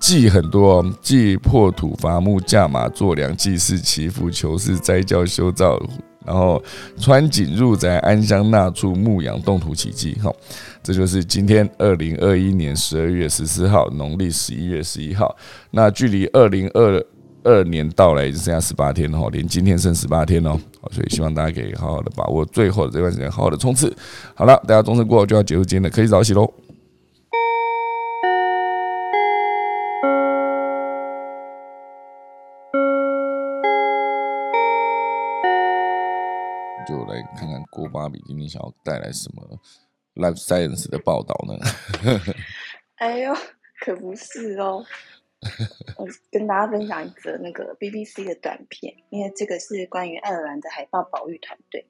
Speaker 1: 祭很多，祭破土、伐木、架马、做梁、祭祀、祈福、求事、斋教、修造，然后穿井入宅、安乡纳畜、牧养、动土起祭。哈，这就是今天二零二一年十二月十四号，农历十一月十一号。那距离二零二二年到来，只剩下十八天哦，连今天剩十八天哦，所以希望大家可以好好的把握最后的这段时间，好好的冲刺。好了，大家终身过后就要结束今天的科技早起喽，就来看看郭芭比今天想要带来什么 life science 的报道呢？
Speaker 2: 哎呦，可不是哦。我跟大家分享一则那个 BBC 的短片，因为这个是关于爱尔兰的海豹保育团队。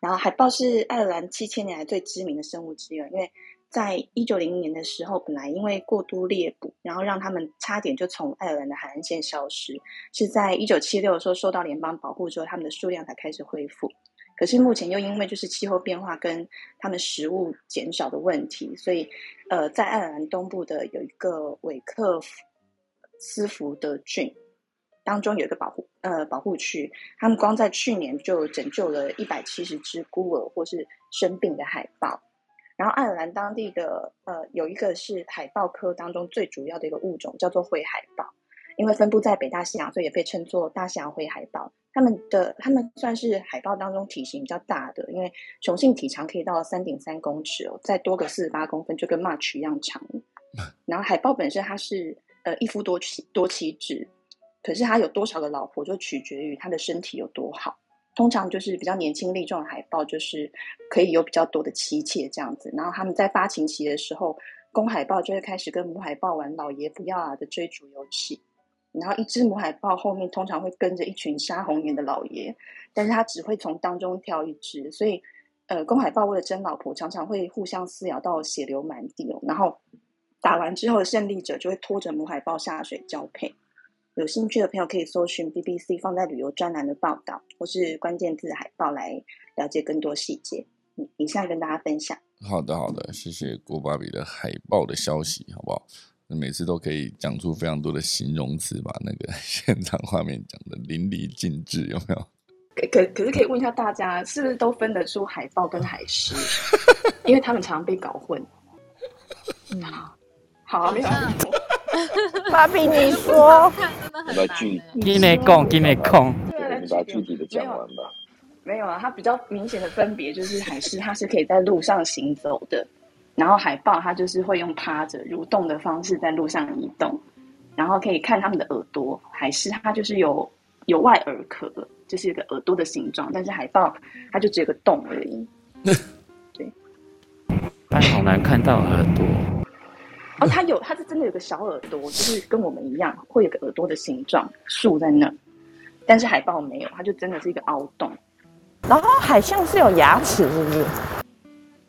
Speaker 2: 然后海豹是爱尔兰七千年来最知名的生物之一，因为在一九零零年的时候，本来因为过度猎捕，然后让他们差点就从爱尔兰的海岸线消失。是在一九七六的时候受到联邦保护之后，他们的数量才开始恢复。可是目前又因为就是气候变化跟他们食物减少的问题，所以呃，在爱尔兰东部的有一个韦克。斯福德郡当中有一个保护呃保护区，他们光在去年就拯救了一百七十只孤儿或是生病的海豹。然后爱尔兰当地的呃有一个是海豹科当中最主要的一个物种，叫做灰海豹，因为分布在北大西洋，所以也被称作大西洋灰海豹。他们的他们算是海豹当中体型比较大的，因为雄性体长可以到三点三公尺哦，再多个四十八公分就跟 March 一样长。然后海豹本身它是。呃，一夫多妻多妻制，可是他有多少个老婆，就取决于他的身体有多好。通常就是比较年轻力壮的海豹，就是可以有比较多的妻妾这样子。然后他们在发情期的时候，公海豹就会开始跟母海豹玩“老爷不要啊”的追逐游戏。然后一只母海豹后面通常会跟着一群杀红眼的老爷，但是他只会从当中挑一只。所以，呃，公海豹为了争老婆，常常会互相撕咬到血流满地哦。然后。打完之后，胜利者就会拖着母海豹下水交配。有兴趣的朋友可以搜寻 BBC 放在旅游专栏的报道，或是关键字“海豹”来了解更多细节。以下跟大家分享。
Speaker 1: 好的，好的，谢谢郭芭比的海豹的消息，好不好？每次都可以讲出非常多的形容词，把那个 现场画面讲的淋漓尽致，有没有？
Speaker 2: 可可可是可以问一下大家，是不是都分得出海豹跟海狮？因为他们常常被搞混。嗯。好，没有。
Speaker 3: 芭比，你说。
Speaker 4: 把具，
Speaker 5: 给你讲，给你讲。
Speaker 4: 你把具体的讲完吧。
Speaker 2: 没有啊，它比较明显的分别就是海狮它是可以在路上行走的，然后海豹它就是会用趴着蠕动的方式在路上移动，然后可以看它们的耳朵，海狮它就是有有外耳壳，就是一个耳朵的形状，但是海豹它就只有个洞而已。
Speaker 4: 但好难看到耳朵。
Speaker 2: 哦，它有，它是真的有个小耳朵，就是跟我们一样，会有个耳朵的形状竖在那，但是海豹没有，它就真的是一个凹洞。
Speaker 3: 然后海象是有牙齿，是不是？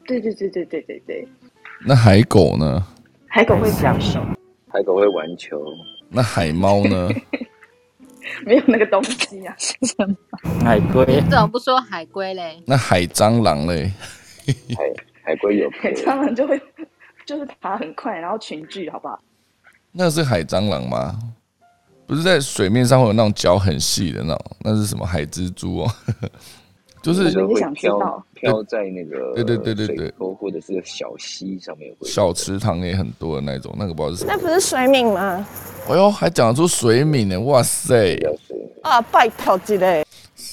Speaker 2: 对对对对对对对，
Speaker 1: 那海狗呢？
Speaker 2: 海狗会讲手，
Speaker 5: 海狗会玩球，
Speaker 1: 那海猫呢？
Speaker 2: 没有那个东西啊。
Speaker 4: 海龟
Speaker 6: 你怎么不说海龟嘞？
Speaker 1: 那海蟑螂嘞？
Speaker 5: 海海龟有
Speaker 2: 海，蟑螂就会就是爬很快，然后群聚，好不好？
Speaker 1: 那是海蟑螂吗？不是在水面上会有那种脚很细的那种，那是什么海蜘蛛哦？就是
Speaker 2: 我也
Speaker 5: 会飘
Speaker 2: 想知道
Speaker 5: 飘在那个
Speaker 1: 对对对对对
Speaker 5: 水沟或者是小溪上面会
Speaker 1: 小池塘也很多的那种，那个不知道是什么。
Speaker 3: 那不是水敏吗？
Speaker 1: 哎呦，还讲得出水敏呢！哇塞。
Speaker 3: 啊，拜托之类。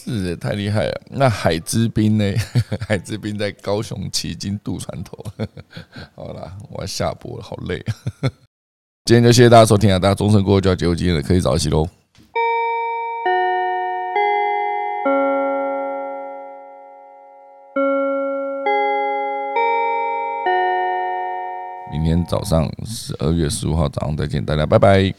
Speaker 1: 是的，太厉害了。那海之滨呢？海之滨在高雄旗津渡船头。好啦，我要下播了，好累。今天就谢谢大家收听啊！大家钟声过后就要结束今天的科技早起喽。明天早上十二月十五号早上再见，大家拜拜。